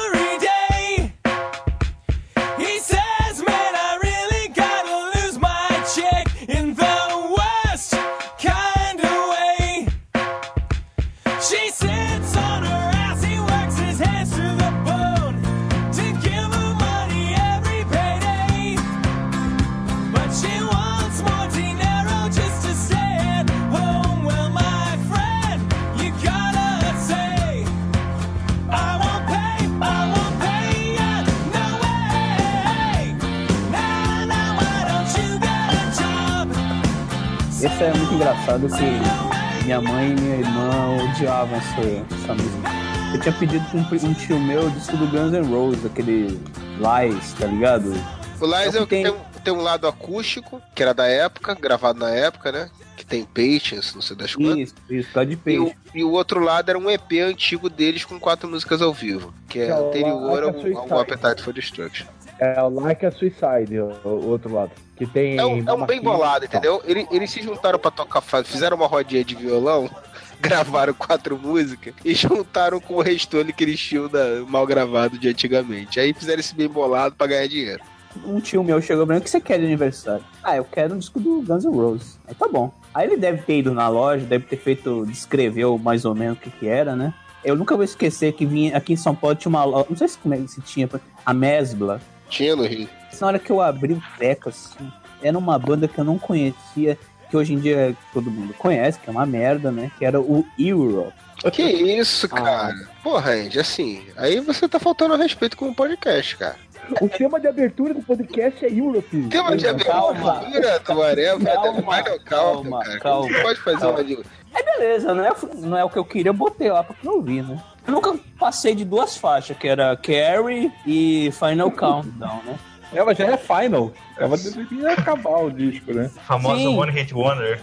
Esse é muito engraçado que minha mãe e minha irmã odiavam essa, essa música. Eu tinha pedido pra um, um tio meu o disco do Guns N' Roses, aquele Lies, tá ligado? O Lies é o que tem, um- tem um lado acústico, que era da época, gravado na época, né? Que tem Patience, não sei das quantas. Isso, isso, tá de E peixe. o, e o outro lado era um EP antigo deles com quatro músicas ao vivo, que é Que é o anterior Like a ao, ao Appetite for Destruction. É o Like a Suicide, o, o outro lado. Que tem. É um, é um bem bolado, entendeu? Ele- Eles se juntaram pra tocar, fizeram uma rodinha de violão, (laughs) gravaram quatro músicas e juntaram com o restolho que eles tinham da- mal gravado de antigamente. Aí fizeram esse bem bolado pra ganhar dinheiro. Um tio meu chegou pra mim, o que você quer de aniversário? Ah, eu quero um disco do Guns N' Roses. Aí tá bom. Aí ele deve ter ido na loja, deve ter feito, descreveu mais ou menos o que que era, né? Eu nunca vou esquecer que vinha aqui em São Paulo tinha uma loja, não sei se, como é que se tinha, a Mesbla. Tinha no Rio. Na hora que eu abri o treco, assim, era uma banda que eu não conhecia, que hoje em dia todo mundo conhece, que é uma merda, né? Que era o Europe. Que isso, Ah. cara? Porra, Andy, assim, aí você tá faltando respeito com o podcast, cara. O tema de abertura do podcast é Europe. Tema de Calma. abertura do Whatever, Calma, vai no calma, calma, cara. calma, Não pode fazer calma. uma de... Aí beleza, não é, não é o que eu queria, eu botei lá pra não ouvir, né? Eu nunca passei de duas faixas, que era Carrie e Final Countdown, né? Ela já é final. Ela deveria acabar o disco, né? Famosa Sim. One Hit Wonder.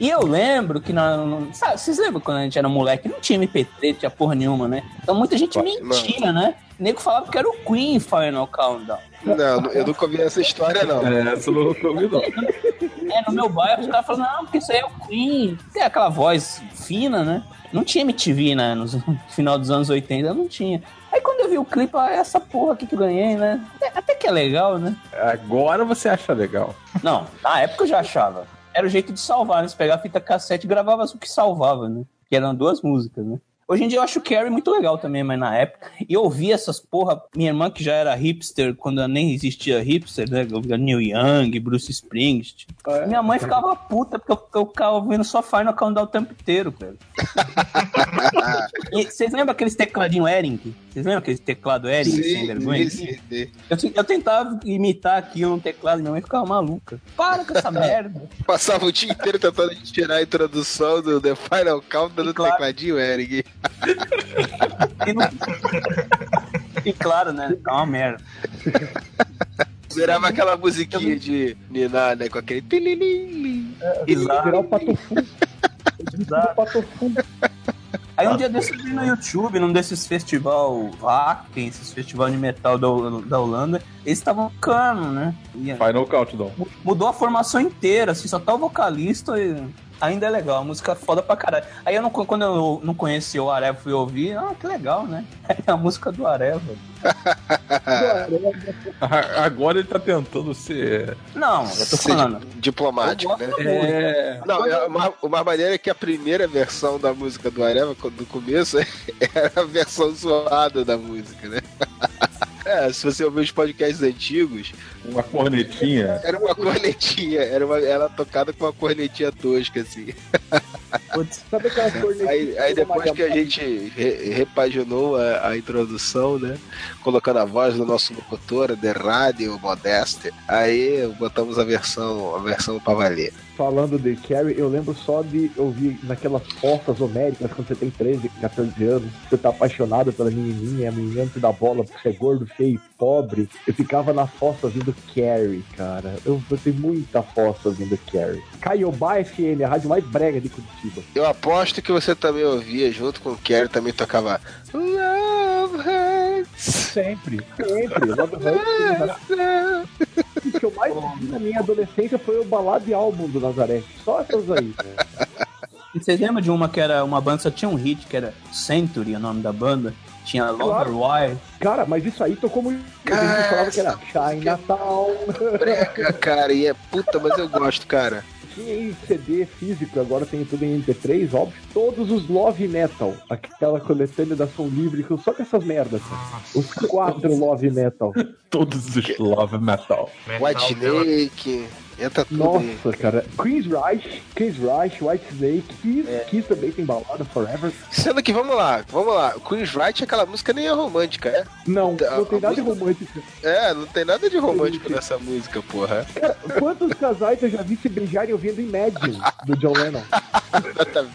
E eu lembro que na, sabe, vocês lembram quando a gente era moleque? Não tinha MP3, tinha porra nenhuma, né? Então muita gente Pô, mentia, né? O nego falava que era o Queen Final Countdown. Não, eu nunca ouvi essa história, não. É, essa eu não ouvi, não. É, no meu bairro os caras falando, não, porque isso aí é o Queen. Tem aquela voz fina, né? Não tinha MTV, né? No (laughs) final dos anos 80, não tinha. Aí quando eu vi o clipe, ah, essa porra aqui que eu ganhei, né? Até- Até que é legal, né? Agora você acha legal. Não, na época eu já achava. Era o jeito de salvar, né? Você pegava a fita cassete e gravava o que salvava, né? Que eram duas músicas, né? Hoje em dia eu acho o Carrie muito legal também, mas na época. E eu ouvia essas porra. Minha irmã, que já era hipster, quando nem existia hipster, né? Eu ouvia Neil Young, Bruce Springsteen. É. Minha mãe ficava puta porque eu, eu ficava ouvindo só Final Countdown o tempo inteiro. (laughs) E vocês lembram aqueles tecladinho Ering? Vocês lembram aquele teclado Ering sem vergonha? sim, sim. Eu, eu tentava imitar aquilo no teclado e minha mãe ficava maluca. Para com essa (laughs) merda. Passava o dia inteiro tentando tirar a introdução do The Final Countdown do Claro. tecladinho, Eric. E, não- (laughs) E claro, né? Tá uma merda. Virava aquela musiquinha de Niná, né? Com aquele. Exato. Virar o patofu. Exato. O patofu. Aí um dia desses eu vi no YouTube, num desses festival Wacken, esses festival de metal da, da Holanda, eles estavam tocando, né? E Final Countdown. mudou a formação inteira, assim, só tá o vocalista e ainda é legal, a música é foda pra caralho. Aí eu não, quando eu não conhecia o Areva, fui ouvir, ah, que legal, né? (laughs) É a música do Areva. (laughs) Agora ele tá tentando ser. Não, eu tô Ser falando. Diplomático, né? É. Não, é, o mais- o mais maneiro é que a primeira versão da música do Areva, quando- do começo, (laughs) era a versão zoada da música, né? É, se você ouvir os podcasts antigos, Uma cornetinha. era uma cornetinha, era uma, ela tocada com uma cornetinha tosca, assim. Putz, Sabe aquelas cornetinhas? Aí, aí depois que a gente re- repaginou a, a introdução, né? Colocando a voz do nosso locutor, de rádio Modeste, aí botamos a versão, a versão pra valer. Falando de Carrie, eu lembro só de ouvir naquelas fotos homéricas quando você tem 13, 14 anos, você tá apaixonado pela menininha, a menina te dá bola porque você é gordo, feio, pobre. Eu ficava na fossa ouvindo Carrie, cara. Eu botei muita fossa ouvindo Carrie. Caiobá FM, a rádio mais brega de Curitiba. Eu aposto que você também ouvia, junto com o Kerry, também tocava Love Hurts. Sempre, sempre. Love Hurts, O que eu mais ouvi na minha adolescência foi o balado e álbum do Nazaré. Só essas aí. E Vocês lembram de uma que era uma banda, só tinha um hit, que era Century, o nome da banda? Tinha Lover Wire. Cara, mas isso aí tocou muito. A gente falava que era Chinatown. Brega, cara, e é puta, mas eu gosto, cara. Tinha em CD físico, agora tem tudo em MP3, óbvio. Todos os Love Metal, aquela coletânea da Som Livre, com- só com essas merdas. Os quatro Love Metal. (laughs) Todos os Love Metal. White Snake, entra tudo aí. Nossa, cara. Queen's Reich, Queen's Reich, White Snake, Kiss, Kiss também tem balada Forever. Sendo que, vamos lá, vamos lá. Queen's Right, aquela música nem é romântica, é? Não, A- não tem nada de música- romântico. É, não tem nada de romântico nessa música, porra. Cara, quantos casais eu já vi se beijarem ouvindo Imagine, do John Lennon?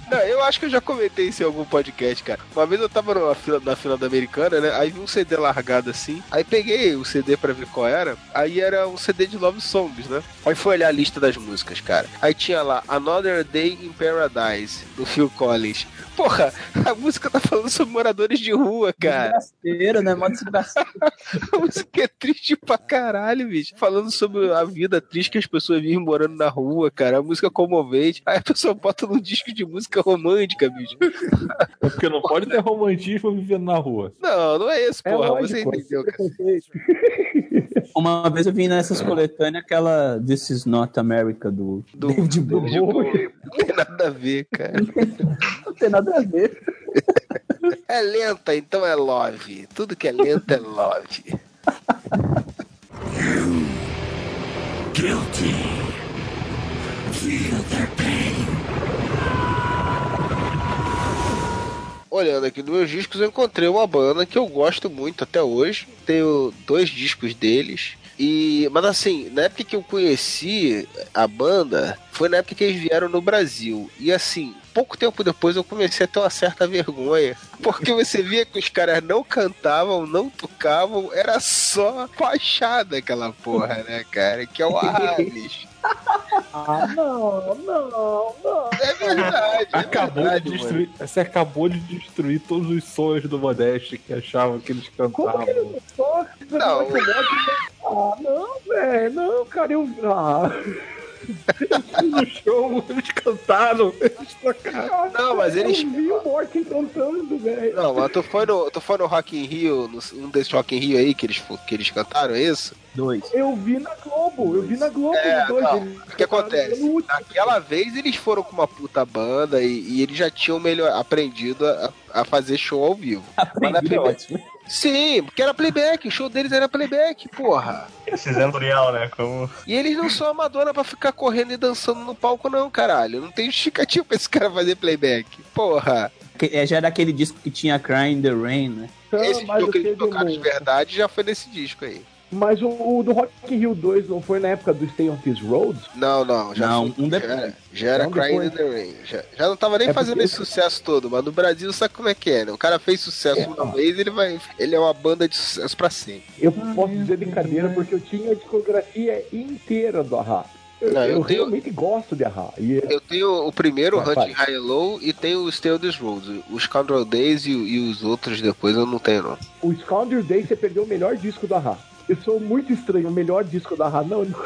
Não, eu acho que eu já comentei isso em algum podcast, cara. Uma vez eu tava numa fila, na fila da americana, né? Aí vi um CD largado assim. Aí peguei o CD pra ver qual era. Aí era um CD de Love Songs, né? Aí fui olhar a lista das músicas, cara. Aí tinha lá Another Day in Paradise, do Phil Collins. Porra, a música tá falando sobre moradores de rua, cara. Desgraceiro, né? Mó desgraceiro. (laughs) A música é triste pra caralho, bicho. Falando sobre a vida triste que as pessoas vivem morando na rua, cara. A música é comovente. Aí a pessoa bota num disco de música romântica, bicho. É porque não pode ter romantismo vivendo na rua. Não, não é isso, É porra. lógico, Você é entendeu, cara. Uma vez eu vi nessas coletâneas aquela This is Not America do, Do, David Bowie. Bowie. (laughs) Não tem nada a ver, cara. Não tem nada a ver. (laughs) É lenta, então é love. Tudo que é lento é love. Olhando aqui nos meus discos, eu encontrei uma banda que eu gosto muito até hoje. Tenho dois discos deles. E, mas assim, na época que eu conheci a banda, foi na época que eles vieram no Brasil. E assim, pouco tempo depois eu comecei a ter uma certa vergonha. Porque você via que os caras não cantavam, não tocavam, era só fachada aquela porra, né, cara? Que é o (laughs) Alice. Ah, não, não, não. É verdade. é Acabou verdade, de mano. destruir. Você acabou de destruir todos os sonhos do Modeste que achavam que eles Como cantavam. que ele não? Não. Ah, não, velho, não, cara, eu. Ah, no (laughs) show, eles cantaram, eles tocaram. Não, mas eles. eu vi o Morten cantando, velho. Não, mas tu foi no, tu foi no Rock in Rio, no, um desses Rock in Rio aí que eles, que eles cantaram, é isso? Dois. Eu vi na Globo, eu vi na Globo É, dois, não, eles O que acontece? Naquela vez eles foram com uma puta banda e, e eles já tinham melhor, aprendido a, a fazer show ao vivo. Mas na é primeira- ótimo. Sim, porque era playback, o show deles era playback, porra. Eles fizeram tutorial, né? Como... E eles não são amadora pra ficar correndo e dançando no palco, não, caralho. Não tem justificativo pra esse cara fazer playback. Porra. Que- é, Já era aquele disco que tinha Cry in the Rain, né? Então, esse mas show que eles tocaram de verdade já foi nesse disco aí. Mas o, o do Rock in Rio 2 não foi na época do Stay on This Road? Não, não, já Não, foi, um já depois. já era Não, Crying depois. in the Rain. Já, já não tava nem É fazendo porque- esse sucesso todo, mas no Brasil sabe como é que é, né? O cara fez sucesso uma vez, ele vai. Ele é uma banda de sucesso pra sempre. Eu posso dizer brincadeira porque eu tinha a discografia inteira do Ahá. Eu, Não, eu eu tenho- realmente gosto de Ahá. E Eu tenho o primeiro, Vai, Hunting. High and Low, e tenho o Stay on This Road. Os Scoundrel Days e, e os outros depois eu não tenho, não. o Scoundrel Day você perdeu o melhor disco do Ahá. Eu sou muito estranho, o melhor disco da Ahá. Não, não.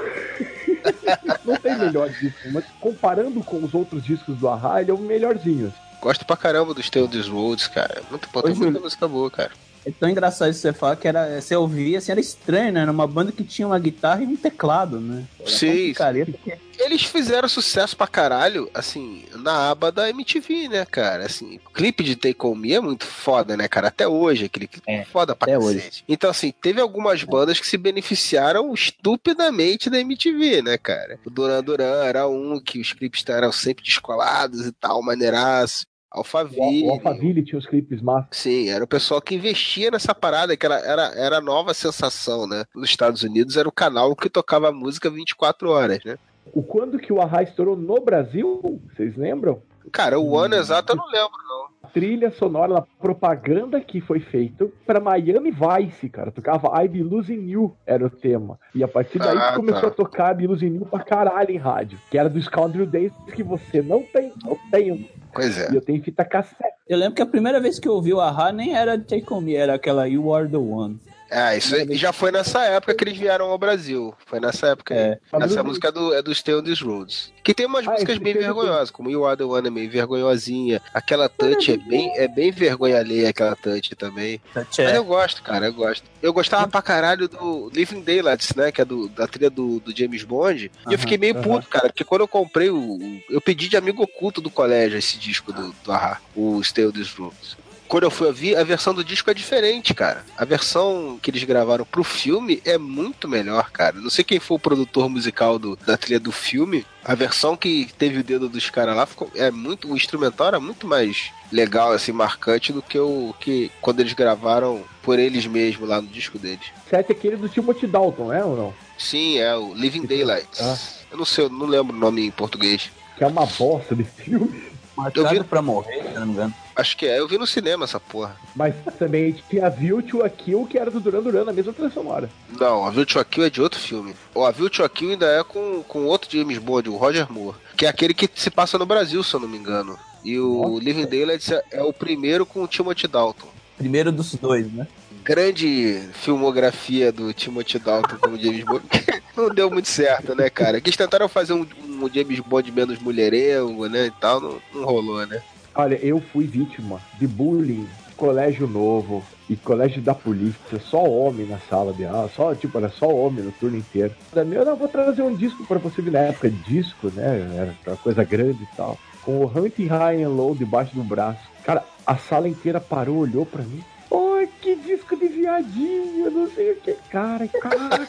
(laughs) não tem melhor disco, mas comparando com os outros discos do Ahá, ele é o melhorzinho. Gosto pra caramba dos This Roads, cara. Muito, pô, tem muita música boa, cara. É tão engraçado isso que você fala que era, você ouvia, assim, era estranho, né? Era uma banda que tinha uma guitarra e um teclado, né? Era Sim, que- Eles fizeram sucesso pra caralho, assim, na aba da MTV, né, cara? Assim, o clipe de Take On Me é muito foda, né, cara? Até hoje, aquele clipe é, foda pra até cacete. Então, assim, teve algumas bandas que se beneficiaram estupidamente da MTV, né, cara? O Duran Duran era um que os clipes eram sempre descolados e tal, maneiraço. Alphaville. o Alphaville tinha os clipes massa. Sim, era o pessoal que investia nessa parada, que era, era, era a nova sensação, né? Nos Estados Unidos era o canal que tocava música 24 horas, né? O quando que o Ahá estourou no Brasil, vocês lembram? Cara, o ano exato eu não lembro, não. Trilha sonora, a propaganda que foi feita para Miami Vice, cara. Tocava I Be Losing You, era o tema. E a partir daí Ah, começou tá. a tocar I Be Losing You pra caralho em rádio. Que era do Scoundrel Days que você não tem. Eu tenho. Pois é. E eu tenho fita cassete. Eu lembro que a primeira vez que eu ouvi o Ahá nem era Take On Me, era aquela You Are The One. Ah, isso aí já foi nessa época que eles vieram ao Brasil. Foi nessa época aí. É. Essa música é do, é do Stay on These Roads. Que tem umas Ah, músicas bem vergonhosas, como You Are The One é meio vergonhosinha. Aquela Touch é bem, é bem vergonha alheia, aquela Touch também. Mas É. eu gosto, cara, eu gosto. Eu gostava pra caralho do Living Daylights, né? Que é do, da trilha do, do James Bond. e eu fiquei meio aham. puto, cara, porque quando eu comprei o. Eu pedi de amigo oculto do colégio esse disco do, do Ahá, o These Roads. Quando eu fui ouvir, a versão do disco é diferente, cara. A versão que eles gravaram pro filme é muito melhor, cara. Não sei quem foi o produtor musical do- da trilha do filme. A versão que teve o dedo dos caras lá ficou, é muito. O instrumental era muito mais legal, assim, marcante do que o que quando eles gravaram por eles mesmos lá no disco deles. Sete é aquele do Timothy Dalton, é ou não? Sim, é o Living Daylights. Ah. Eu não sei, eu não lembro o nome em português. Que é uma bosta de filme. Eu vi- Marcado pra morrer, se não me engano. Acho que é. Eu vi no cinema essa porra. Mas também tinha View to a Kill, que era do Duran Duran, na mesma trilha sonora. Não, a View to a Kill é de outro filme. O A View to a Kill ainda é com, com outro James Bond, o Roger Moore. Que é aquele que se passa no Brasil, se eu não me engano. E o Nossa. Living Daylights é, é o primeiro com o Timothy Dalton. Primeiro dos dois, né? Grande filmografia do Timothy Dalton como James Bond. (laughs) não deu muito certo, né, cara? Que eles tentaram fazer um, um James Bond menos mulherengo, né, e tal. Não, não rolou, né? Olha, eu fui vítima de bullying, colégio novo e colégio da polícia, só homem na sala de aula, só, tipo, era só homem no turno inteiro. Da minha, não, vou trazer um disco pra você na época, disco, né, era uma coisa grande e tal, com o Hunting High and Low debaixo do braço. Cara, a sala inteira parou, olhou pra mim. Oi, que disco de viadinho, não sei o que. Cara, cara.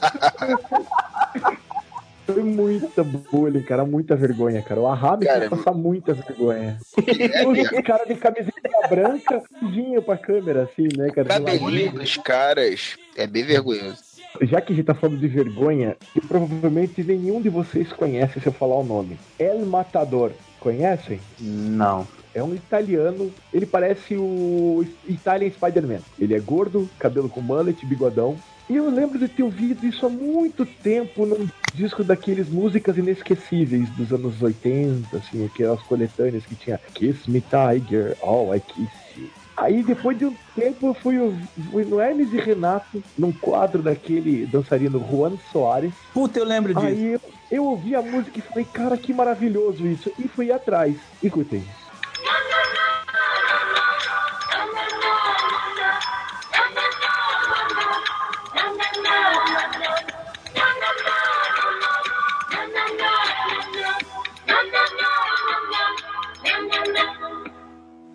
(laughs) Foi muita bullying, cara, muita vergonha, cara. O me Cara, passar muita vergonha. É, Os caras de camiseta branca vinham pra câmera, assim, né, cara? de cabelinho dos caras é bem vergonhoso. Já que a gente tá falando de vergonha, e provavelmente nenhum de vocês conhece se eu falar o nome. El Matador. Conhecem? Não. É um italiano, ele parece o Italian Spider-Man. Ele é gordo, cabelo com mullet, bigodão. E eu lembro de ter ouvido isso há muito tempo num disco daqueles músicas inesquecíveis dos anos 80, assim, aquelas coletâneas que tinha Kiss Me Tiger, Oh I Kiss You. Aí depois de um tempo eu fui, fui no Hermes e Renato, num quadro daquele dançarino Juan Soares. Puta, eu lembro disso. Aí eu, eu ouvi a música e falei, cara, que maravilhoso isso. E fui atrás. Escutem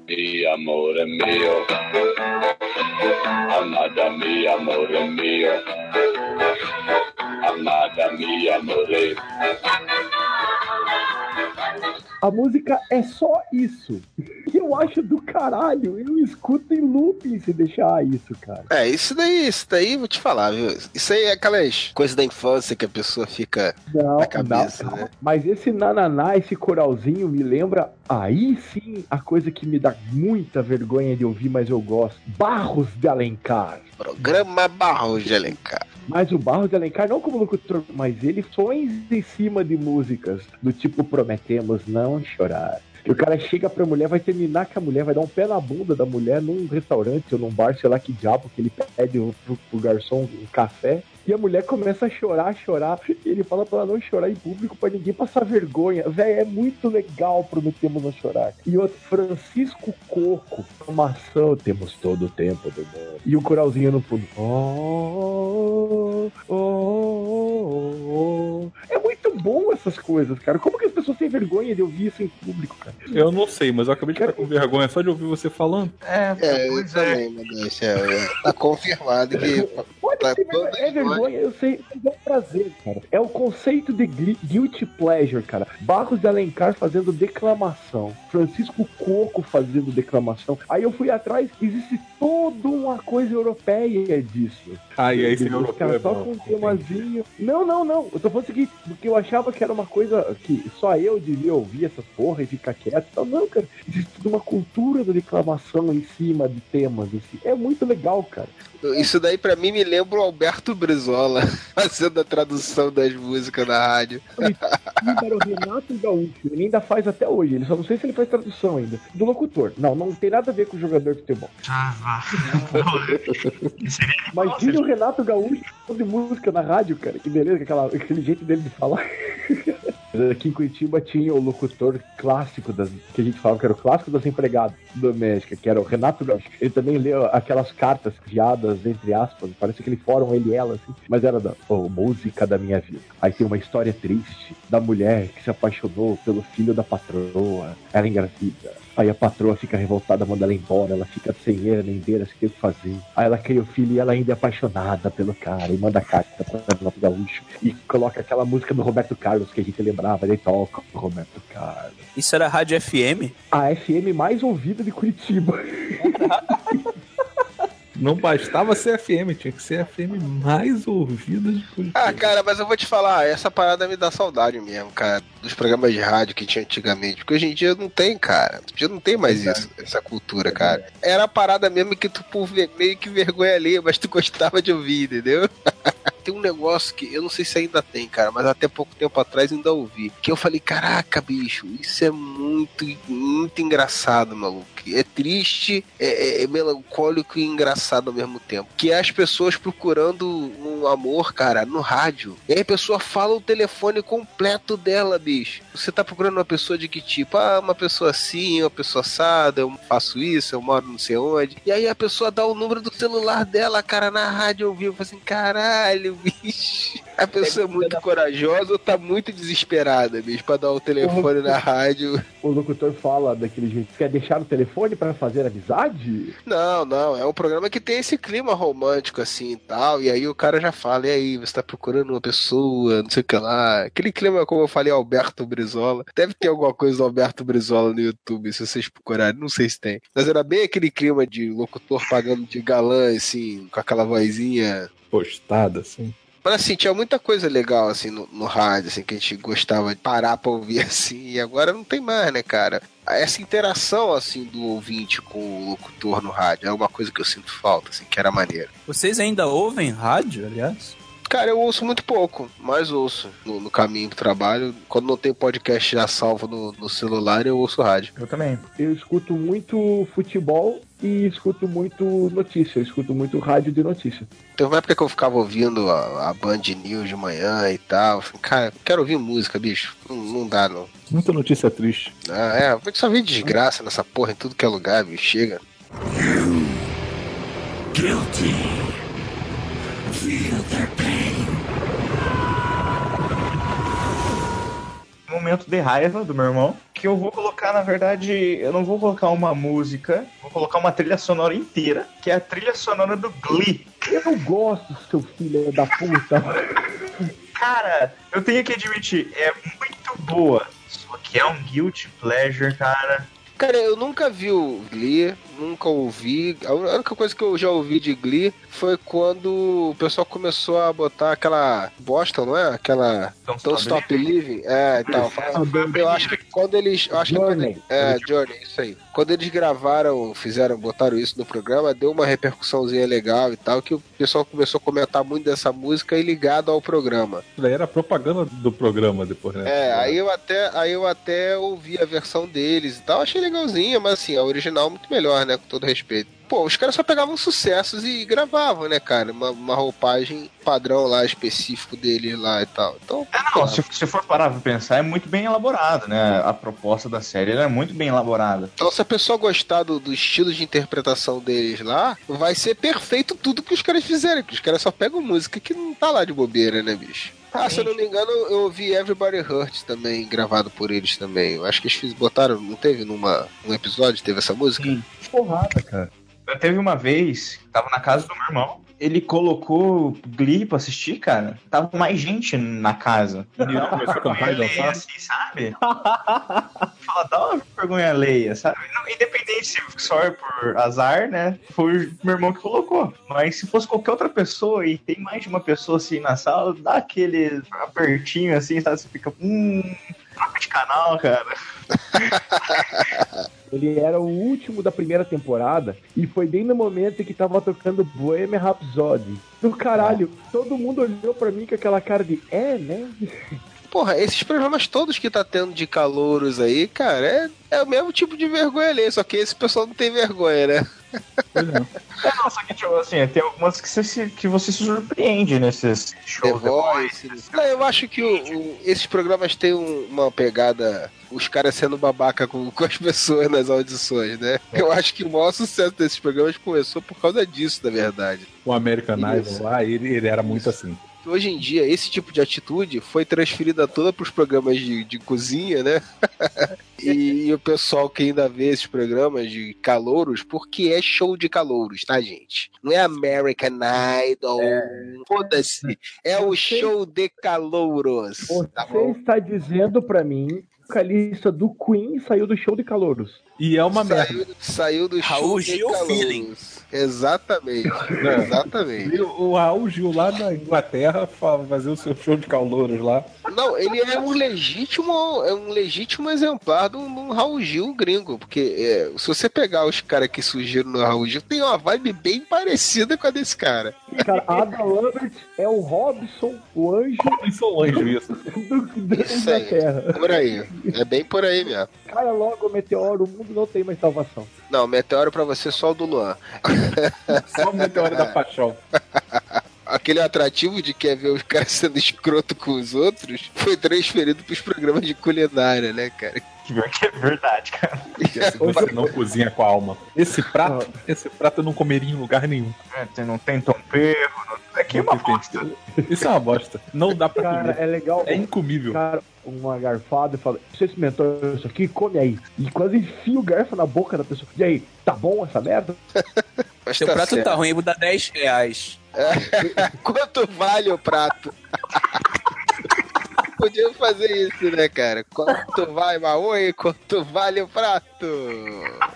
Mi amore mio, amada mia amore mio, amada mia amore. A música é só isso. E (laughs) eu acho do caralho. Eu escuto em looping se deixar isso, cara. É, isso daí, isso daí, vou te falar, viu? Isso aí é aquelas coisas da infância que a pessoa fica Não, na cabeça, não, né? Mas esse nananá, esse coralzinho me lembra aí sim a coisa que me dá muita vergonha de ouvir, mas eu gosto. Barros de Alencar. Programa Barros de Alencar. Mas o Barros de Alencar, não como locutor, mas ele sons em cima de músicas do tipo Prometemos Não Chorar. E o cara chega pra mulher, vai terminar com a mulher, vai dar um pé na bunda da mulher num restaurante ou num bar, sei lá que diabo, que ele pede pro, pro garçom um café. E a mulher começa a chorar, chorar. E ele fala pra ela não chorar em público pra ninguém passar vergonha. Véi, é muito legal Prometemos Não Chorar. E outro, Francisco Coco, maçã, temos todo o tempo do mundo. E o coralzinho no fundo. Oh, oh, oh, oh. É muito bom essas coisas, cara. Como que as pessoas têm vergonha de ouvir isso em público, cara? Eu não sei, mas eu acabei de ficar com vergonha só de ouvir você falando. É, É, eu é. também, meu Deus. É, tá confirmado que. (laughs) Pode Tá ser, toda é a história. Vergonha, eu sei, é um prazer, cara. É o conceito de gui- guilty pleasure, cara. Barros de Alencar fazendo declamação. Francisco Coco fazendo declamação. Aí eu fui atrás, existe toda uma coisa europeia disso. Ah, e aí Os europeu é só bom. com um temazinho. Não, não, não. Eu tô falando o seguinte, porque eu achava que era uma coisa que só eu devia ouvir essas porra e ficar quieto. Então, não, cara. Existe toda uma cultura da declamação em cima de temas. Assim. É muito legal, cara. Isso daí pra mim me lembra o Alberto Brizola (laughs) fazendo a tradução das músicas na rádio. Era o Renato Gaúcho. Ele ainda faz até hoje. Ele só não sei se ele faz tradução ainda. Do locutor. Não, não tem nada a ver com o jogador de futebol. Ah, vá. Seria Imagina o Renato Gaúcho falando de música na rádio, cara. Que beleza, aquela, aquele jeito dele de falar. (laughs) Aqui em Curitiba tinha o locutor clássico das, que a gente falava que era o clássico das empregadas domésticas, que era o Renato Gaúcho. Ele também leu aquelas cartas criadas, entre aspas, parece aquele fórum ele e ela, assim, mas era da oh, música da minha vida. Aí tem uma história triste da mulher que se apaixonou pelo filho da patroa, ela engravida. Aí a patroa fica revoltada, manda ela embora, ela fica sem eira nem beira, sem ter o que fazer. Aí ela cria o filho e ela ainda é apaixonada pelo cara e manda carta pra Renato Gaúcho e coloca aquela música do Roberto Carlos que a gente lembrava, ele toca o Roberto Carlos. Isso era rádio FM? A FM mais ouvida de Curitiba. (laughs) Não bastava ser FM, tinha que ser a FM mais ouvida de Curitiba. Ah, cara, mas eu vou te falar, essa parada me dá saudade mesmo, cara, dos programas de rádio que tinha antigamente. Porque hoje em dia não tem, cara. Hoje em dia não tem mais isso, essa cultura, cara. Era a parada mesmo que tu, por meio que vergonha ali, mas tu (laughs) gostava de ouvir, entendeu? (laughs) tem um negócio que eu não sei se ainda tem, cara, mas até pouco tempo atrás ainda ouvi. Que eu falei, caraca, bicho, isso é muito, muito engraçado, maluco. É triste, é, é- é melancólico e engraçado ao mesmo tempo. Que é as pessoas procurando um amor, cara, no rádio. E aí a pessoa fala o telefone completo dela, bicho. Você tá procurando uma pessoa de que tipo? Ah, uma pessoa assim, uma pessoa assada, eu faço isso, eu moro não sei onde. E aí a pessoa dá o número do celular dela, cara, na rádio ao vivo. Eu falo assim, caralho, bicho. A pessoa é muito corajosa ou tá muito desesperada, bicho, pra dar o telefone na rádio. O locutor fala daquele jeito. Quer deixar o telefone pra fazer amizade? Não, não, é um programa que tem esse clima romântico assim e tal. E aí o cara já fala, e aí, você tá procurando uma pessoa, não sei o que lá. Aquele clima, como eu falei, Alberto Brizola. Deve ter alguma coisa do Alberto Brizola no YouTube, se vocês procurarem, não sei se tem. Mas era bem aquele clima de locutor pagando de galã, assim, com aquela vozinha. Postada, assim. Mas assim, tinha muita coisa legal assim no, no rádio, assim, que a gente gostava de parar pra ouvir (laughs) assim, e agora não tem mais, né, cara? Essa interação assim do ouvinte com o locutor no rádio é uma coisa que eu sinto falta, assim, que era maneiro. Vocês ainda ouvem rádio, aliás? Cara, eu ouço muito pouco, mas ouço no, no caminho pro trabalho. Quando não tem podcast já salvo no, no celular, eu ouço rádio. Eu também. Eu escuto muito futebol e escuto muito notícia. Eu escuto muito rádio de notícia. Teve uma época que eu ficava ouvindo a, a Band News de manhã e tal. Falei, Cara, quero ouvir música, bicho. Não, não dá, não. Muita notícia triste. Ah, é, porque só vem desgraça nessa porra em tudo que é lugar, bicho. Chega. Guilty. Feel their pain. momento de raiva do meu irmão, que eu vou colocar, na verdade, eu não vou colocar uma música, vou colocar uma trilha sonora inteira, que é a trilha sonora do Glee. Eu gosto, seu filho da puta. (laughs) Cara, eu tenho que admitir, é muito boa. Só que é um guilty pleasure, cara. Cara, eu nunca vi o Glee, nunca ouvi. A única coisa que eu já ouvi de Glee foi quando o pessoal começou a botar aquela Boston, não é? Aquela Don't Don't Stop Stop Living. É, e tal. Eu acho que quando eles. Eu acho que quando, Journey. é, Journey, isso aí. Quando eles gravaram, fizeram, botaram isso no programa, deu uma repercussãozinha legal e tal, que o pessoal começou a comentar muito dessa música e ligado ao programa. Isso daí era propaganda do programa depois, né? É, aí eu até, aí eu até ouvi a versão deles e tal, achei legalzinha, mas assim, a original muito melhor, né, com todo respeito. Pô, os caras só pegavam sucessos e gravavam, né, cara? Uma, uma roupagem padrão lá, específico deles lá e tal. Então, É, não, se, se for parar pra pensar, é muito bem elaborado, né? A proposta da série é muito bem elaborada. então, se a pessoa gostar do, do estilo de interpretação deles lá, vai ser perfeito tudo que os caras fizeram, que os caras só pegam música que não tá lá de bobeira, né, bicho? Ah, se eu não me engano, eu ouvi Everybody Hurts também, gravado por eles também. Eu acho que eles fiz- botaram, não teve numa, num episódio, teve essa música? Porrada, cara. Eu teve uma vez, tava na casa do meu irmão, ele colocou Glee pra assistir, cara. Tava mais gente na casa. E ele começou Vergonha alheia, dançar. assim, sabe? (laughs) Fala, dá uma vergonha alheia, sabe? Não, independente se só é por azar, né? Foi o meu irmão que colocou. Mas se fosse qualquer outra pessoa e tem mais de uma pessoa assim na sala, dá aquele apertinho assim, sabe? Você fica, hum, troca de canal, cara. (laughs) Ele era o último da primeira temporada e foi bem no momento em que tava tocando Bohemian Rhapsody. Do caralho, todo mundo olhou pra mim com aquela cara de é, né? Porra, esses programas todos que tá tendo de calouros aí, cara, é, é o mesmo tipo de vergonha ali, só que esse pessoal não tem vergonha, né? É. É, não, só que, tipo, assim, tem algumas que você se, que você se surpreende nesses The shows. Voice. Não, eu acho que o- o- esses programas têm um- uma pegada. Os caras sendo babaca com, com as pessoas nas audições, né? Eu acho que o maior sucesso desses programas começou por causa disso, na verdade. O American. Idol lá, ele, ele era muito assim. Hoje em dia, esse tipo de atitude foi transferida toda para os programas de, de cozinha, né? (laughs) e, o pessoal que ainda vê esses programas de calouros, porque é show de calouros, tá, gente? Não é American Idol. Foda-se. É o show de calouros. Tá Você bom? está dizendo pra mim vocalista do Queen saiu do show de calouros. E é uma merda. Saiu, saiu do Raul show de Gil calouros. feeling. Exatamente. (laughs) É. Exatamente. E o o Raul Gil lá na Inglaterra fa- fazer o seu show de calouros lá. Não, ele é um legítimo, é um legítimo exemplar do, do Raul Gil gringo, porque é, se você pegar os caras que surgiram no Raul Gil, tem uma vibe bem parecida com a desse cara. Cara, Ada Lambert é o Robson, o anjo é um anjo, isso. do, da Isso aí. Inglaterra. Por aí. É bem por aí mesmo. Cara, logo, meteoro, o mundo não tem mais salvação. Não, meteoro pra você só o do Luan. (laughs) Só o meteoro da paixão. (laughs) Aquele atrativo de quer ver os caras sendo escroto com os outros foi transferido pros programas de culinária, né, cara? Pior que é verdade, cara. Assim, você não cozinha com a alma. Esse prato, esse prato eu não comeria em lugar nenhum. É, tem- não tem tempero. Não... Aqui é uma bosta. Isso é uma bosta. Não dá pra Cara, comer. é legal. É incomível. Cara, uma garfada e fala: Você experimentou isso aqui? Come aí. E quase enfia o garfo na boca da pessoa. E aí, tá bom essa merda? Mas Seu tá prato certo. tá ruim, vou dar 10 reais. (laughs) Quanto vale o prato? Podia fazer isso, né, cara? Quanto vai, Maui? Quanto vale o prato?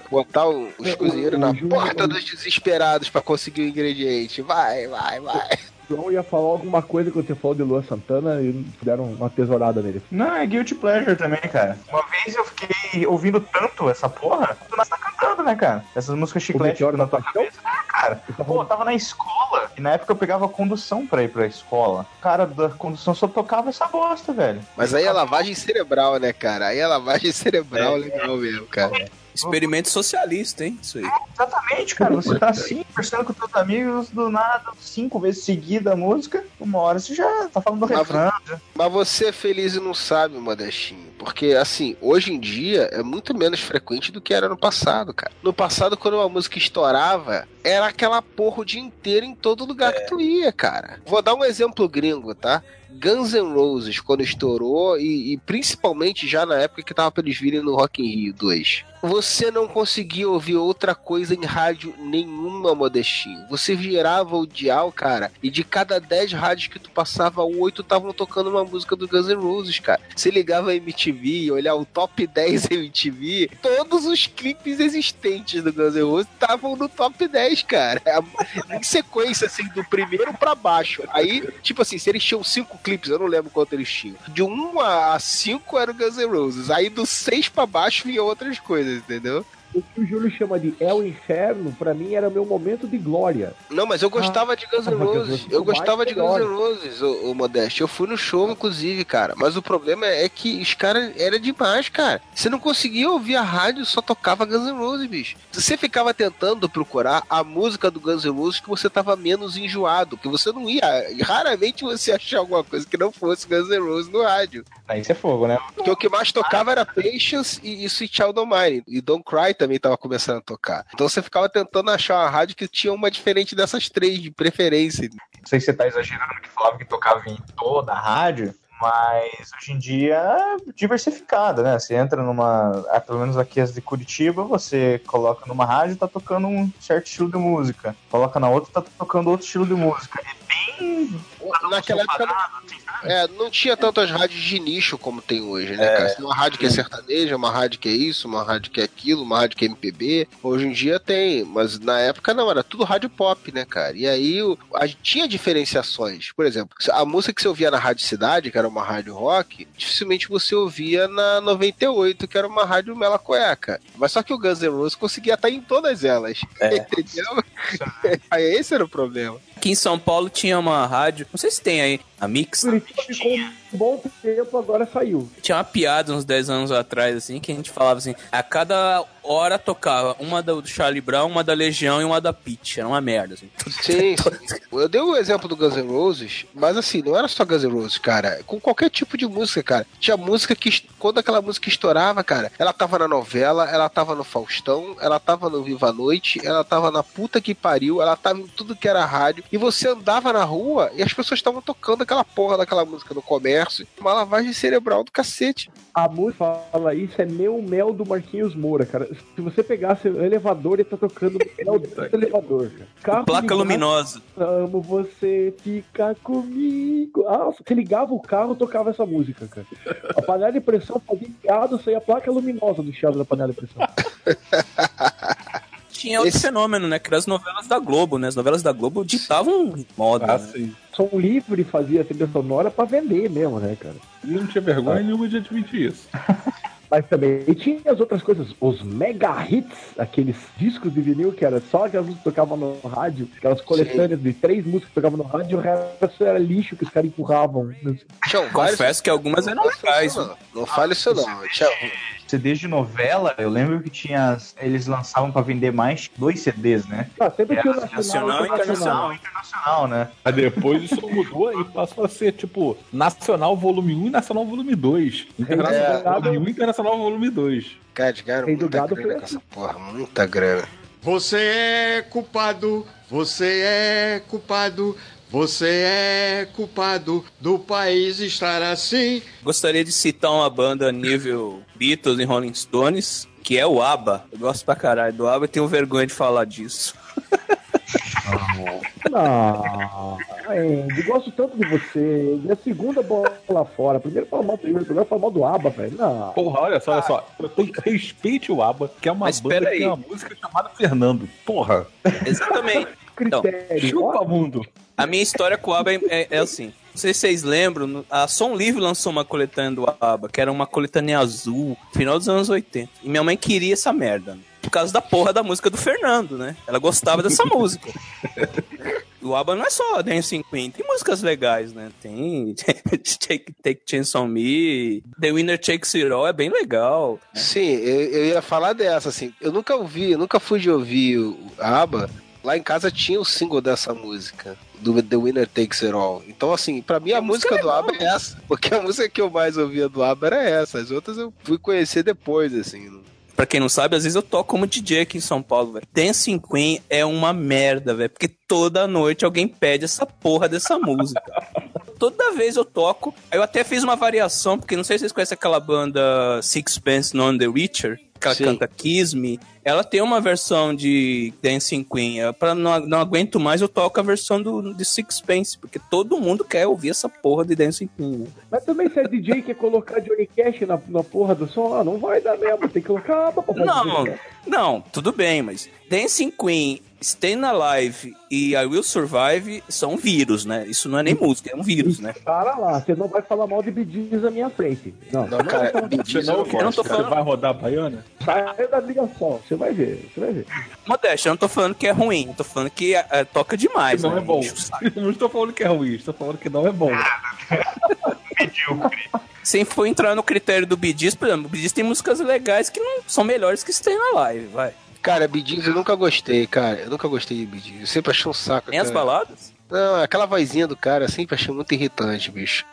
Botar o- os cozinheiros na porta dos desesperados pra conseguir o ingrediente. Vai, vai, vai. João ia falar alguma coisa quando você falou de Lua Santana e deram uma tesourada nele. Não, é guilty pleasure também, cara. Uma vez eu fiquei ouvindo tanto essa porra, tu não tá cantando, né, cara? Essas músicas chiclete na tua cabeça. É, cara. Pô, eu tava na escola, e na época eu pegava condução pra ir pra escola. Cara da condução só tocava essa bosta, velho. Mas aí é lavagem cerebral, né, cara? Aí é lavagem cerebral legal mesmo, cara. Experimento socialista, hein? Isso aí. Exatamente, cara. Você tá assim, conversando com teus amigos, do nada, cinco vezes seguida a música, uma hora você já tá falando do Mas- refrão. Mas você é feliz e não sabe, Modestinho. Porque, assim, hoje em dia é muito menos frequente do que era no passado, cara. No passado, quando uma música estourava, era aquela porra o dia inteiro em todo lugar que tu ia, cara. Vou dar um exemplo gringo, tá? Guns N' Roses, quando estourou, e, e principalmente já na época que tava pra eles virem no Rock in Rio 2. Você não conseguia ouvir outra coisa em rádio nenhuma, Modestinho. Você virava o dial, cara, e de cada 10 rádios que tu passava, 8 estavam tocando uma música do Guns N' Roses, cara. Você ligava a MTV, olhar o top 10 MTV, todos os clipes existentes do Guns N' Roses estavam no top 10, cara. Em sequência, assim, do primeiro pra baixo. Aí, tipo assim, se eles tinham 5 clipes, eu não lembro quanto eles tinham. De 1 a 5 era o Guns N' Roses. Aí do 6 pra baixo vinha outras coisas, entendeu? O que o Júlio chama de É o Inferno, pra mim era meu momento de glória. Não, mas eu gostava de Guns N' Ah, Roses. Eu gostava de Guns N'. Roses, o, Modeste. Eu fui no show, inclusive, cara. Mas o problema é que os caras era demais, cara. Você não conseguia ouvir a rádio, só tocava Guns N' Roses, bicho. Você ficava tentando procurar a música do Guns N' Roses que você tava menos enjoado, que você não ia. Raramente você achar alguma coisa que não fosse Guns N' Roses no rádio. Aí isso é fogo, né? Porque o que mais tocava era Patience e, e Sweet Child O' Mine. E Don't Cry também tava começando a tocar. Então você ficava tentando achar uma rádio que tinha uma diferente dessas três, de preferência. Não sei se você tá exagerando que falava que tocava em toda a rádio, mas hoje em dia é diversificada, né? Você entra numa. ah, pelo menos aqui as de Curitiba, você coloca numa rádio tá tocando um certo estilo de música. Coloca na outra, tá tocando outro estilo de música. É bem. Naquela época não, é, não tinha tantas rádios de nicho como tem hoje, né, É. cara? Tem uma rádio que é sertaneja, uma rádio que é isso, uma rádio que é aquilo, uma rádio que é MPB. Hoje em dia tem, mas na época não, era tudo rádio pop, né, cara? E aí o- a, tinha diferenciações. Por exemplo, a música que você ouvia na Rádio Cidade, que era uma rádio rock, dificilmente você ouvia na 98, que era uma rádio mela cueca. Mas só que o Guns N' Roses conseguia estar em todas elas. É. (laughs) Entendeu? (laughs) aí esse era o problema. Aqui em São Paulo tinha uma rádio, não sei se tem aí, a Mix. Curitiba ficou bom tempo, agora saiu. Tinha uma piada uns 10 anos atrás, assim, que a gente falava assim, a cada hora tocava uma do Charlie Brown, uma da Legião e uma da Pitch. Era uma merda, assim. Sim, (laughs) sim. Eu dei o exemplo do Guns N' Roses, mas assim, não era só Guns N' Roses, cara. Com qualquer tipo de música, cara. Tinha música que, quando aquela música estourava, cara, ela tava na novela, ela tava no Faustão, ela tava no Viva a Noite, ela tava na puta que pariu, ela tava em tudo que era rádio. E você andava na rua e as pessoas estavam tocando aquela porra daquela música no comércio. Uma lavagem cerebral do cacete. A música fala isso, é meu mel do Marquinhos Moura, cara. Se você pegasse o elevador, ele tá tocando (laughs) mel do elevador, cara. Carro Placa ligado, luminosa. Amo você, fica comigo. Ah, você ligava o carro, tocava essa música, cara. (laughs) A panela de pressão fazia piada, saía a placa luminosa do Thiago da panela de pressão. (laughs) Tinha outro fenômeno, né? Que eram as novelas da Globo, né? As novelas da Globo ditavam moda. Ah, né? sim. Som livre fazia trilha sonora pra vender mesmo, né, cara? E não tinha vergonha nenhuma de admitir isso. (laughs) Mas também tinha as outras coisas, os mega hits, aqueles discos de vinil que era só aquelas músicas que tocavam no rádio, aquelas coletâneas de três músicas que tocavam no rádio, o resto era lixo que os caras empurravam. Tinham vários- Confesso que algumas eram legais. não. Não fale isso não. Tinha- CDs de novela, eu lembro que tinha. Eles lançavam pra vender mais dois CDs, né? Ah, sempre tinha Era nacional, nacional e internacional. Internacional, internacional, né? Aí depois isso mudou e passou a ser, tipo, Nacional Volume 1 e Nacional Volume 2. Internacional É. Volume 1 e Internacional Volume 2. Cara, de cara, muita grana com assim. essa porra, muita grana. Você é culpado, você é culpado, você é culpado do país estar assim. Gostaria de citar uma banda nível Beatles e Rolling Stones, que é o ABBA. Eu gosto pra caralho do ABBA e tenho vergonha de falar disso. (laughs) Não, Andy, gosto tanto de você. E a segunda bola lá fora. Primeiro fala mal do primeiro, agora fala mal do Aba, velho. Não. Porra, olha só, olha só. Respeite o ABBA, que é uma Mas banda que tem aí. uma música chamada Fernando. Porra, Exatamente. Critério. chupa mundo. A minha história com o ABBA é, é- é assim. Não sei se vocês lembram, a Som Livre lançou uma coletânea do ABBA, que era uma coletânea azul, final dos anos 80. E minha mãe queria essa merda. né? Por causa da porra da música do Fernando, né? Ela gostava dessa (laughs) música. O ABBA não é só Dancing Queen, tem músicas legais, né? Tem (laughs) Take, Take Chance on Me, The Winner Takes It All, é bem legal. Sim, eu, eu ia falar dessa, assim. Eu nunca ouvi, eu nunca fui de ouvir o ABBA. Lá em casa tinha o single dessa música, do The Winner Takes It All. Então, assim, pra mim a música do ABBA é essa. Porque a música que eu mais ouvia do ABBA era essa. As outras eu fui conhecer depois, assim. pra quem não sabe, às vezes eu toco como DJ aqui em São Paulo, velho. Dancing Queen é uma merda, velho. Porque toda noite alguém pede essa porra dessa música. (laughs) Toda vez eu toco. Aí eu até fiz uma variação, porque não sei se vocês conhecem aquela banda Sixpence Non The Witcher, que ela Sim. canta Kiss Me. Ela tem uma versão de Dancing Queen. Eu, Pra não, não aguento mais, eu toco a versão do, de Sixpence, porque todo mundo quer ouvir essa porra de Dancing Queen. né? Mas também se é DJ e quer colocar Johnny Cash na, na porra do som, ah, não vai dar mesmo. Tem que colocar ah, Não, não, tudo bem, mas Dancing Queen, Staying Alive e I Will Survive são vírus, né? Isso não é nem música, é um vírus, né? Para lá, você não vai falar mal de Bidis na minha frente. Não, Não, cara, Gees eu não Eu não tô gosto. Você falando, vai rodar a baiana? Sai da ligação, você vai ver, você vai ver. modéstia, eu não tô falando que é ruim, eu tô falando que é, toca demais, não né? é bom. (laughs) Não estou falando que é ruim, estou falando que não é bom. (laughs) Medíocre. Se for entrar no critério do Bidis, por exemplo, o Bidis tem músicas legais que não são melhores que Staying Alive, vai. Cara, Gees eu nunca gostei, cara. Eu nunca gostei de Gees. Eu sempre achei um saco. Nem as cara. baladas? Não, aquela vozinha do cara eu sempre achei muito irritante, bicho.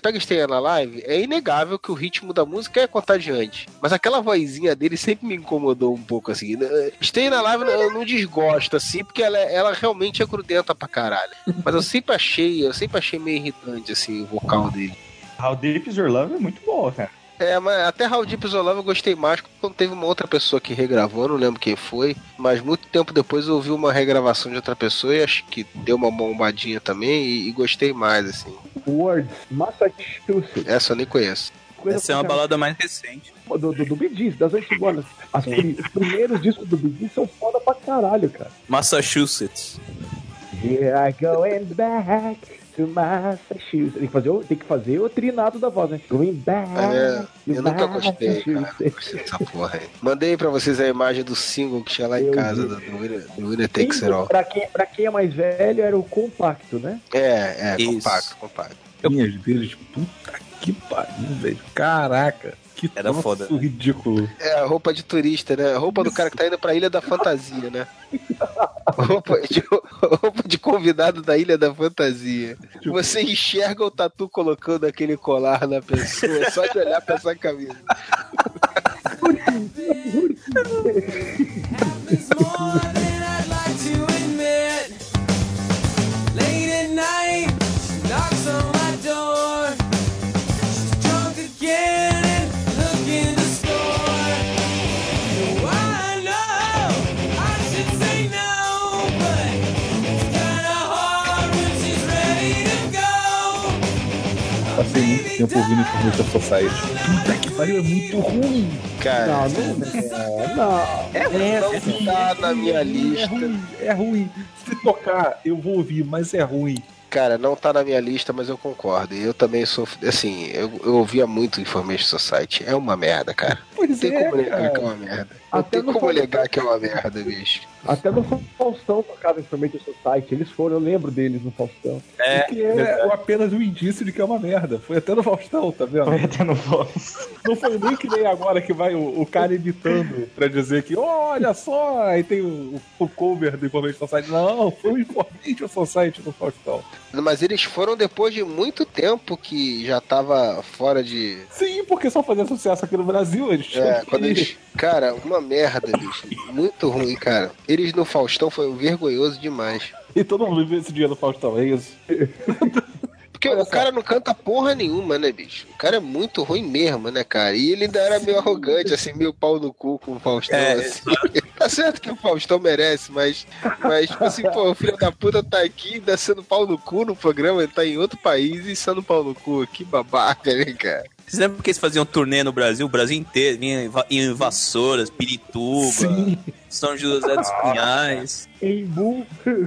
Pega Stay na live, é inegável que o ritmo da música é contagiante. Mas aquela vozinha dele sempre me incomodou um pouco, assim. Stay na live eu não desgosto, assim, porque ela, ela realmente é grudenta pra caralho. Mas eu sempre achei, eu sempre achei meio irritante, assim, o vocal dele. How Deep Is Your Love é muito boa, cara. É, mas até Is Your Love eu gostei mais quando teve uma outra pessoa que regravou, não lembro quem foi, mas muito tempo depois eu ouvi uma regravação de outra pessoa e acho que deu uma bombadinha também e, e gostei mais, assim. Words, Massachusetts. Essa eu nem conheço. Coisa Essa é uma balada mais recente. do, do, do Gees, das antigonas. As os primeiros discos do Gees são foda pra caralho, cara. Massachusetts. Here I going back to Massachusetts. Tem que fazer o, tem que fazer o trinado da voz, né? Going back É, eu nunca gostei, cara. Massachusetts. Gostei dessa porra aí. Mandei pra vocês a imagem do single que tinha lá em Eu casa, vi. do, do Winner, do Winner Takes It All. Pra quem, pra quem é mais velho, era o compacto, né? É, é, Isso. compacto, compacto. Minhas deles, puta que pariu, velho. Caraca, que Era troço foda. ridículo. É, a roupa de turista, né? A roupa do cara que tá indo pra Ilha da Fantasia, né? roupa, de, roupa de convidado da Ilha da Fantasia. Você enxerga o tatu colocando aquele colar na pessoa só de olhar pra essa camisa. Late at night, she knocks on my door. Passei muito tempo ouvindo Information Society. Puta que pariu, é muito ruim. Cara, Não, não é. Não. é, não tá na minha É lista. ruim, é ruim. Se tocar, eu vou ouvir, mas é ruim. Cara, não tá na minha lista, mas eu concordo. Eu também sou. Assim, eu, eu ouvia muito Information Society. É uma merda, cara. (laughs) Pois Não tem é, como negar cara. que é uma merda. Não Até tem como Faustão- negar que é uma merda, bicho. Até no Faustão tocava Information Society. Eles foram, eu lembro deles no Faustão. É, Que é apenas um indício de que é uma merda. Foi até no Faustão, tá vendo? Vai até no voz. (laughs) Não foi nem que nem agora que vai o, o cara editando pra dizer que, olha só, aí tem o, o cover do Information Society. Não, foi o Information Society no Faustão. Mas eles foram depois de muito tempo que já tava fora de. Sim, porque só fazia sucesso aqui no Brasil. Eles tinham É, quando eles. Cara, uma merda, bicho. Muito ruim, cara. Eles no Faustão foi vergonhoso demais. E todo mundo viu esse dia no Faustão, é isso. (laughs) Porque o cara não canta porra nenhuma, né, bicho? O cara é muito ruim mesmo, né, cara? E ele ainda era meio arrogante, assim, meio pau no cu com o Faustão, É, assim. (laughs) Tá certo que o Faustão merece, mas, mas tipo assim, pô, o filho da puta tá aqui ainda sendo pau no cu no programa, ele tá em outro país e sendo pau no cu. Que babaca, né, cara? Vocês lembram que eles faziam turnê no Brasil? O Brasil inteiro, vinha em Va- em Vassouras, Pirituba, Sim. São José dos (laughs) Pinhais. Embu. (laughs)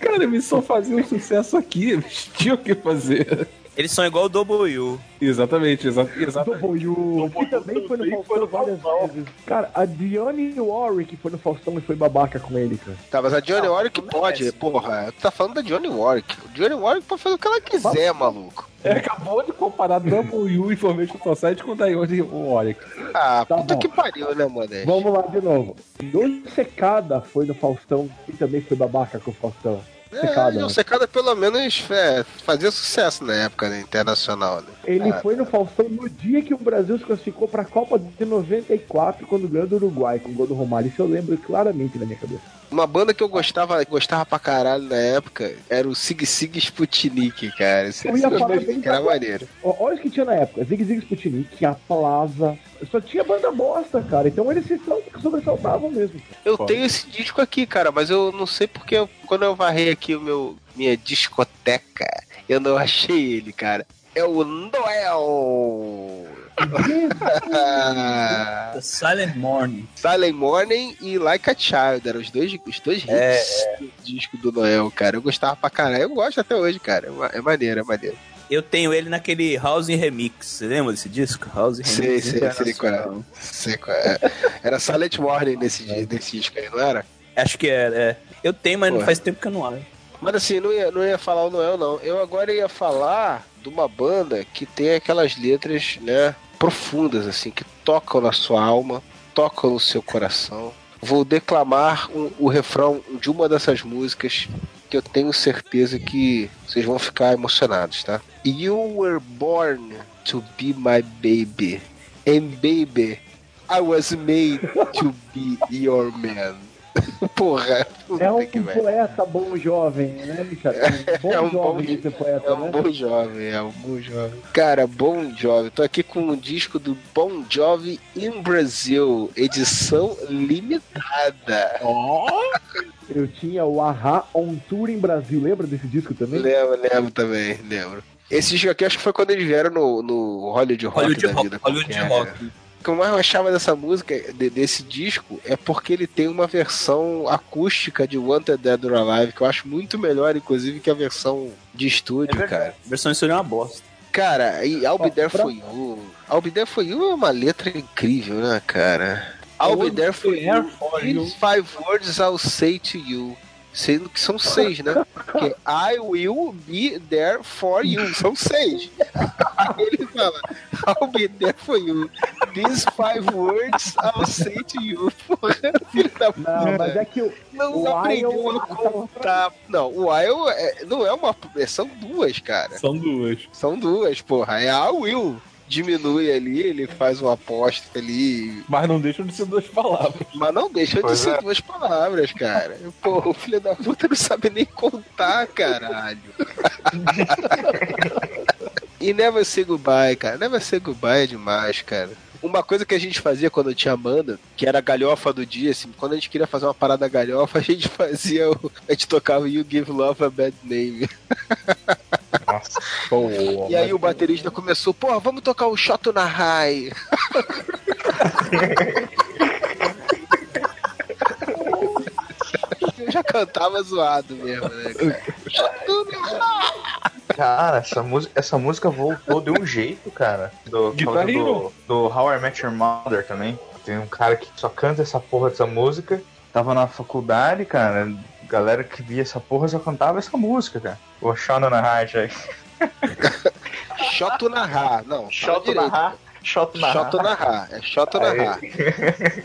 Cara, eles só faziam sucesso aqui, eles tinham o que fazer. Eles são igual o W. Exatamente, exa (laughs) exatamente. W, que também foi no Faustão várias vezes. Cara, a Dionne Warwick foi no Faustão e foi babaca com ele, cara. Tá, mas a Johnny Warwick pode, porra. Tu tá falando da Johnny Warwick. O Johnny Warwick pode fazer o que ela quiser, maluco. É, acabou de comparar W Information Society com Dione Warwick. Ah, Tá puta bom. que pariu, né, Modeste? Vamos lá de novo. Doce Secada foi no Faustão e também foi babaca com o Faustão. Secada, É, o né? Secada pelo menos é, fazia sucesso na época né, internacional. Né? Ele Ah, foi no Faustão no dia que o Brasil se classificou pra Copa de 94, quando ganhou do Uruguai, com o gol do Romário. Isso eu lembro claramente na minha cabeça. Uma banda que eu gostava, gostava pra caralho na época era o Sig Sig Sputnik, cara. Esse, Eu ia esse falar que bem era maneiro. Olha o que tinha na época. Zig Zig Sputnik, tinha Plaza. Só tinha banda bosta, cara. Então eles se sal- sobressaltavam mesmo. Eu tenho esse disco aqui, cara, mas eu não sei porque eu- quando eu varrei aqui o meu minha discoteca, eu não achei ele, cara. É o Noel! The (laughs) Silent Morning. Silent Morning e Like a Child, eram os dois, os dois hits É, do disco do Noel, cara. Eu gostava pra caralho. Eu gosto até hoje, cara. É É maneiro, é maneiro. Eu tenho ele naquele House Remix. Você lembra desse disco? House Sei, Remix. sei, sei qual é. Sei qual é. Era Silent Morning nesse, nesse disco aí, não era? Acho que era, é. Eu tenho, mas não faz tempo que eu não olho. Mas assim, não ia, não ia falar o Noel, não. Eu agora ia falar de uma banda que tem aquelas letras, né, profundas, assim, que tocam na sua alma, tocam no seu coração. Vou declamar um- o refrão de uma dessas músicas que eu tenho certeza que vocês vão ficar emocionados, tá? You were born to be my baby. And baby, I was made to be your man. (laughs) Porra, É um que velho. poeta bom jovem, né? É (laughs) um bom É um bom jovem poeta, É um né? bom jovem, é um bom jovem. Cara, Bom Jovem. Tô aqui com um disco do Bon Jovi in Brasil, edição limitada. (laughs) Eu tinha o Ahá On Tour em Brasil. Lembra desse disco também? Lembro, lembro também, lembro. Esse disco aqui acho que foi quando eles vieram no, no Hollywood Rock Hollywood da Rock, vida. Hollywood qualquer, Rock. O que eu mais achava dessa música, de- desse disco, é porque ele tem uma versão acústica de Wanted Dead or Alive, que eu acho muito melhor, inclusive, que a versão de estúdio, cara. A versão de estúdio é uma bosta. Cara, e I'll Be There For You. I'll Be There For You é uma letra incrível, né, cara? I'll Be There For You. These five words I'll say to you. Sendo que são seis, né? Porque I will be there for you. São seis. Aí ele fala, I'll be there for you. These five words I'll say to you. Porra, filho da puta. Não, mas é que o, Não o aprendeu Isle- a contar. Não, o I'll é, não é uma. é- São duas, cara. São duas. São duas, porra. É a Will. Diminui ali, ele faz uma aposta ali. Mas não deixam de ser duas palavras. Mas não deixa de Pois ser é. duas palavras, cara. Porra, o filho da puta não sabe nem contar, caralho. (laughs) e Never Say Goodbye, cara. Never Say Goodbye é demais, cara. Uma coisa que a gente fazia quando tinha banda, que era a galhofa do dia, assim, quando a gente queria fazer uma parada galhofa, (laughs) a gente fazia o. A gente tocava You Give Love a Bad Name. Nossa, pô, E aí o baterista começou, pô, vamos tocar o Shot na High. (laughs) Eu já cantava zoado mesmo, né, cara? Cara, essa música, essa música voltou de um jeito, cara. Do, por causa Guitar Hero. do, do How I Met Your Mother também. Tem um cara que só canta essa porra dessa música. Tava na faculdade, cara. Galera que via essa porra só cantava essa música, cara. O Shona na Heart aí. Shot na High. Não, Shot na Heart. Shot na Shot Heart. na High. É Shot na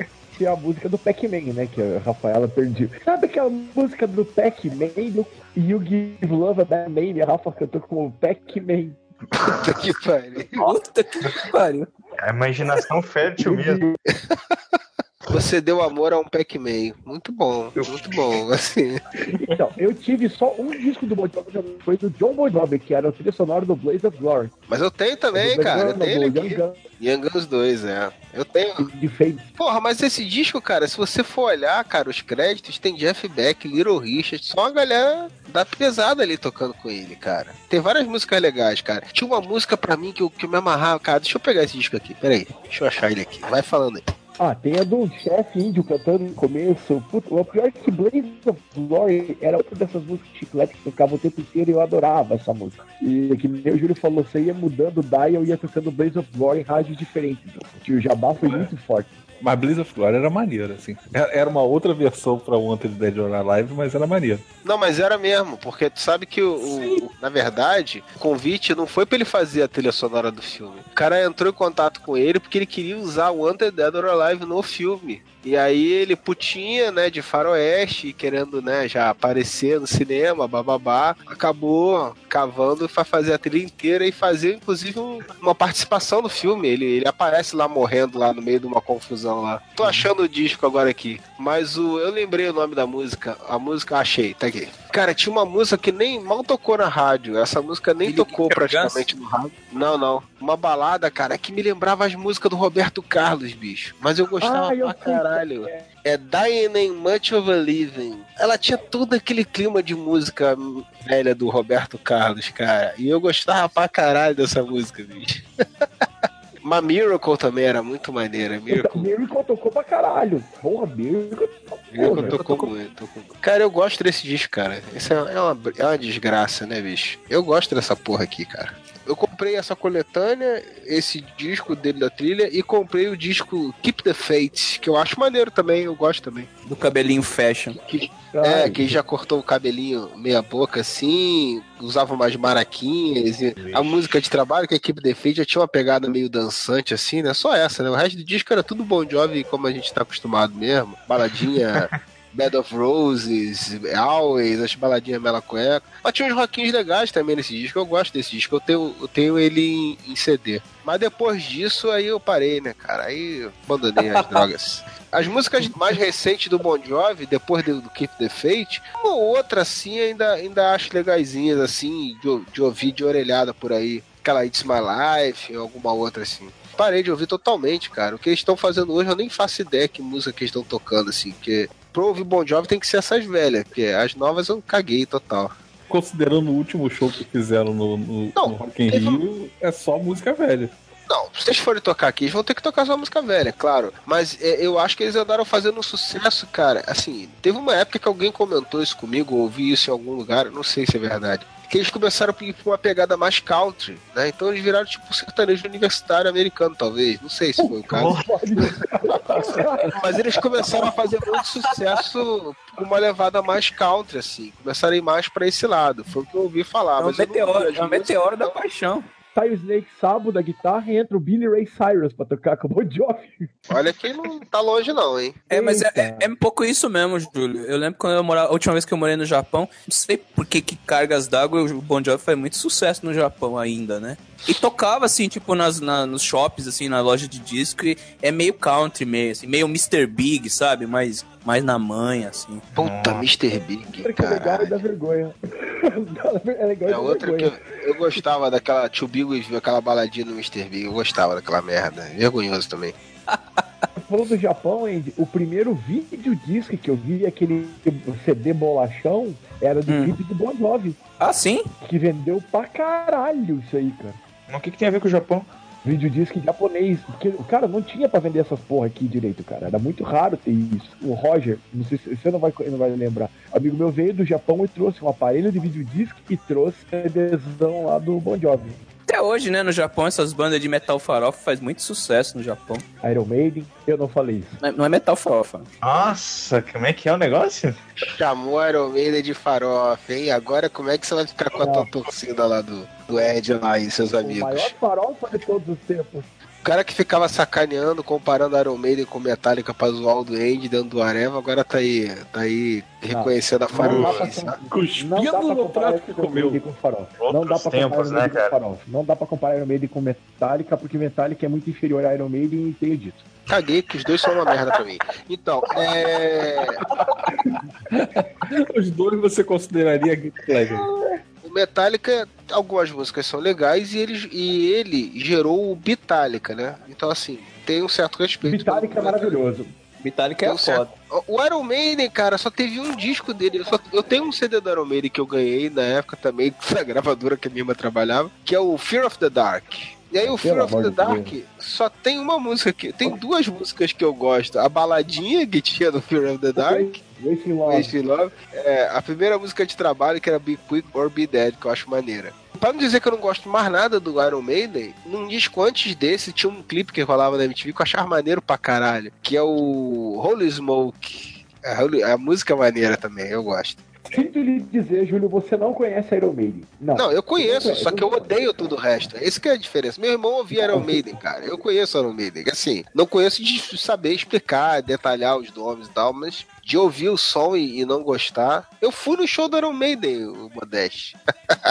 (laughs) A música do Pac-Man, né? Que a Rafaela perdeu. Sabe aquela música do Pac-Man? do You Give Love a Bad Name? A Rafa cantou como Pac-Man. Puta que pariu. Puta que pariu. A imaginação fértil mesmo. (laughs) Você deu amor a um Pac-Man. Muito bom, muito bom, (laughs) assim. Então, eu tive só um disco do Bon Jovi, foi do John Bon Jovi, que era o trilha sonoro do Blaze of Glory. Mas eu tenho também, Do cara. Eu tenho ele aqui. Young Guns 2, é. Eu tenho. De fez. Porra, mas esse disco, cara, se você for olhar, cara, os créditos tem Jeff Beck, Little Richard, só uma galera da pesada ali tocando com ele, cara. Tem várias músicas legais, cara. Tinha uma música pra mim que eu, que eu me amarrava, cara. Deixa eu pegar esse disco aqui, peraí. Deixa eu achar ele aqui. Vai falando aí. Ah, tem a do chefe índio cantando no começo. Puta, o pior é que Blaze of Glory era outra dessas músicas chiclete que tocava o tempo inteiro e eu adorava essa música. E que nem o Júlio falou, você ia mudando o dial e ia tocando Blaze of Glory em rádios diferentes. O jabá foi muito forte. Mas Blaze of Glory era maneiro, assim. Era uma outra versão pra Wanted Dead or Alive, mas era maneiro. Não, mas era mesmo, porque tu sabe que o, o- o- na verdade, o convite não foi pra ele fazer a trilha sonora do filme. O cara entrou em contato com ele porque ele queria usar o Wanted Dead or Alive no filme. E aí ele putinha, né, de faroeste, querendo, né, já aparecer no cinema, bababá, acabou cavando pra fazer a trilha inteira e fazer, inclusive, um- uma participação no filme. Ele, ele aparece lá morrendo lá no meio de uma confusão lá. Tô achando o disco agora aqui. Mas o, eu lembrei o nome da música. A música, achei, tá aqui. Cara, tinha uma música que nem mal tocou na rádio. Essa música nem tocou praticamente no rádio. Não, não. Uma balada, cara, que me lembrava as músicas do Roberto Carlos, bicho. Mas eu gostava eu pra caralho. É Dying in Much of a Living. Ela tinha todo aquele clima de música velha do Roberto Carlos, cara. E eu gostava pra caralho dessa música, bicho. (laughs) Uma Miracle também era muito maneira. Miracle, Miracle tocou pra caralho. Porra, Miracle. Miracle Porra, tocou muito. tocou. Cara, eu gosto desse disco, cara. Isso é é uma, é uma desgraça, né, bicho? Eu gosto dessa porra aqui, cara. Eu comprei essa coletânea, esse disco dele da trilha, e comprei o disco Keep the Fates, que eu acho maneiro também, eu gosto também. Do cabelinho fashion. Que, é, que já cortou o cabelinho meia boca assim, usava umas maraquinhas. E a música de trabalho, que a equipe de Fate já tinha uma pegada meio dançante assim, né? Só essa, né? O resto do disco era tudo Bon Jovi, como a gente tá acostumado mesmo. Baladinha. (laughs) Bed of Roses, Always, as baladinhas Mela Cueca. Mas tinha uns rockinhos legais também nesse disco. Eu gosto desse disco. Eu tenho, eu tenho ele em, em CD. Mas depois disso, aí eu parei, né, cara? Aí eu abandonei as (laughs) drogas. As músicas mais recentes do Bon Jovi, depois do, do Keep the Fate, uma ou outra assim, ainda, ainda acho legaisinhas, assim, de, de ouvir de orelhada por aí. Aquela It's My Life, alguma outra assim. Parei de ouvir totalmente, cara. O que eles estão fazendo hoje, eu nem faço ideia que música que eles estão tocando, assim. Porque pra ouvir Bon Jovi tem que ser essas velhas, porque as novas eu caguei total. Considerando o último show que fizeram no, no, no Rock in Rio, é só música velha. Não, se eles forem tocar aqui, eles vão ter que tocar só música velha, claro. Mas é, eu acho que eles andaram fazendo um sucesso, cara. Assim, teve uma época que alguém comentou isso comigo, ou ouvi isso em algum lugar, não sei se é verdade. Que eles começaram a ir pra uma pegada mais country, né? Então eles viraram tipo um sertanejo universitário americano, talvez. Não sei se foi o caso. (laughs) Mas eles começaram a fazer muito sucesso com uma levada mais country, assim. Começaram a ir mais pra esse lado. Foi o que eu ouvi falar. É um meteoro, é um meteoro da paixão. Sai o Snake Sabo da guitarra e entra o Billy Ray Cyrus pra tocar com o Bon Jovi. Olha que não tá longe não, hein? É, mas é, é, é um pouco isso mesmo, Júlio. Eu lembro quando eu morava, a última vez que eu morei no Japão, não sei por que que cargas d'água o Bon Jovi faz muito sucesso no Japão ainda, né? E tocava assim, tipo, nas, na- nos shops, assim, na loja de disco, e é meio country, meio assim, meio Mr. Big, sabe? Mais, mais na manha, assim. Puta, Mr. Big, Que (laughs) é legal e dá vergonha. é legal e É outra que vergonha. eu, eu gostava daquela Tio Bigos, viu aquela baladinha no Mr. Big. Eu gostava daquela merda. Vergonhoso também. Falando do Japão, Andy, o primeiro vídeo disc que eu vi, aquele CD bolachão, era do Hum. clipe do Bon Jovi. Ah, sim? Que vendeu pra caralho isso aí, cara. Mas o que, que tem a ver com o Japão? Vídeo disc japonês. Porque, cara, não tinha pra vender essas porra aqui direito, cara. Era muito raro ter isso. O Roger, não sei se você não vai, não vai lembrar. Amigo meu veio do Japão e trouxe um aparelho de vídeo disc e trouxe CDzão lá do Bon Jovi. Até hoje, né, no Japão, essas bandas de metal farofa faz muito sucesso no Japão. Iron Maiden, eu não falei isso. Não é, não é metal farofa. Nossa, como é que é o negócio? Chamou Iron Maiden de farofa, hein? Agora como é que você vai ficar com a tua torcida lá do, do Ed lá e seus O amigos? maior farofa de todos os tempos. O cara que ficava sacaneando, comparando Iron Maiden com Metallica pra zoar o do Andy dentro do Areva, agora tá aí, tá aí reconhecendo a Não farofice. né? não dá pra no comparar prato que Iron comeu. Maiden com farofa. Não dá pra tempos, comparar Iron né, Maiden com farofa. Não dá pra comparar Iron Maiden com Metallica, porque Metallica é muito inferior a Iron Maiden e tenho dito. Caguei que os dois são uma merda pra mim. Então, é. (laughs) Os dois você consideraria Guilty Pleasure. O Metallica, algumas músicas são legais e ele, e ele gerou o Bitálica, né? Então, assim, tem um certo respeito. Metallica é maravilhoso. Metallica é foda. O Iron Maiden, cara, só teve um disco dele. Eu, só- eu tenho um CD do Iron Maiden que eu ganhei na época também, (laughs) da gravadora que a minha irmã trabalhava, que é o Fear of the Dark. E aí o Fear Pelo of the Dark Deus. só tem uma música que tem duas músicas que eu gosto. A baladinha que tinha do Fear of the Dark, Wasting Love. Wasting Love. É, a primeira música de trabalho que era Be Quick or Be Dead, que eu acho maneira. pra não dizer que eu não gosto mais nada do Iron Maiden, num disco antes desse tinha um clipe que rolava na MTV que eu achava maneiro pra caralho, que é o Holy Smoke. A, Holy- a música é maneira também, eu gosto. Sinto lhe dizer, Júlio, você não conhece Iron Maiden. Não, Não, eu conheço, Não, só que eu odeio tudo o resto. Esse que é a diferença. Meu irmão ouvia Iron Maiden, cara. Eu conheço Iron Maiden. Assim, não conheço de saber explicar, detalhar os nomes e tal, mas de ouvir o som e, e não gostar. Eu fui no show do Iron Maiden, o Modeste.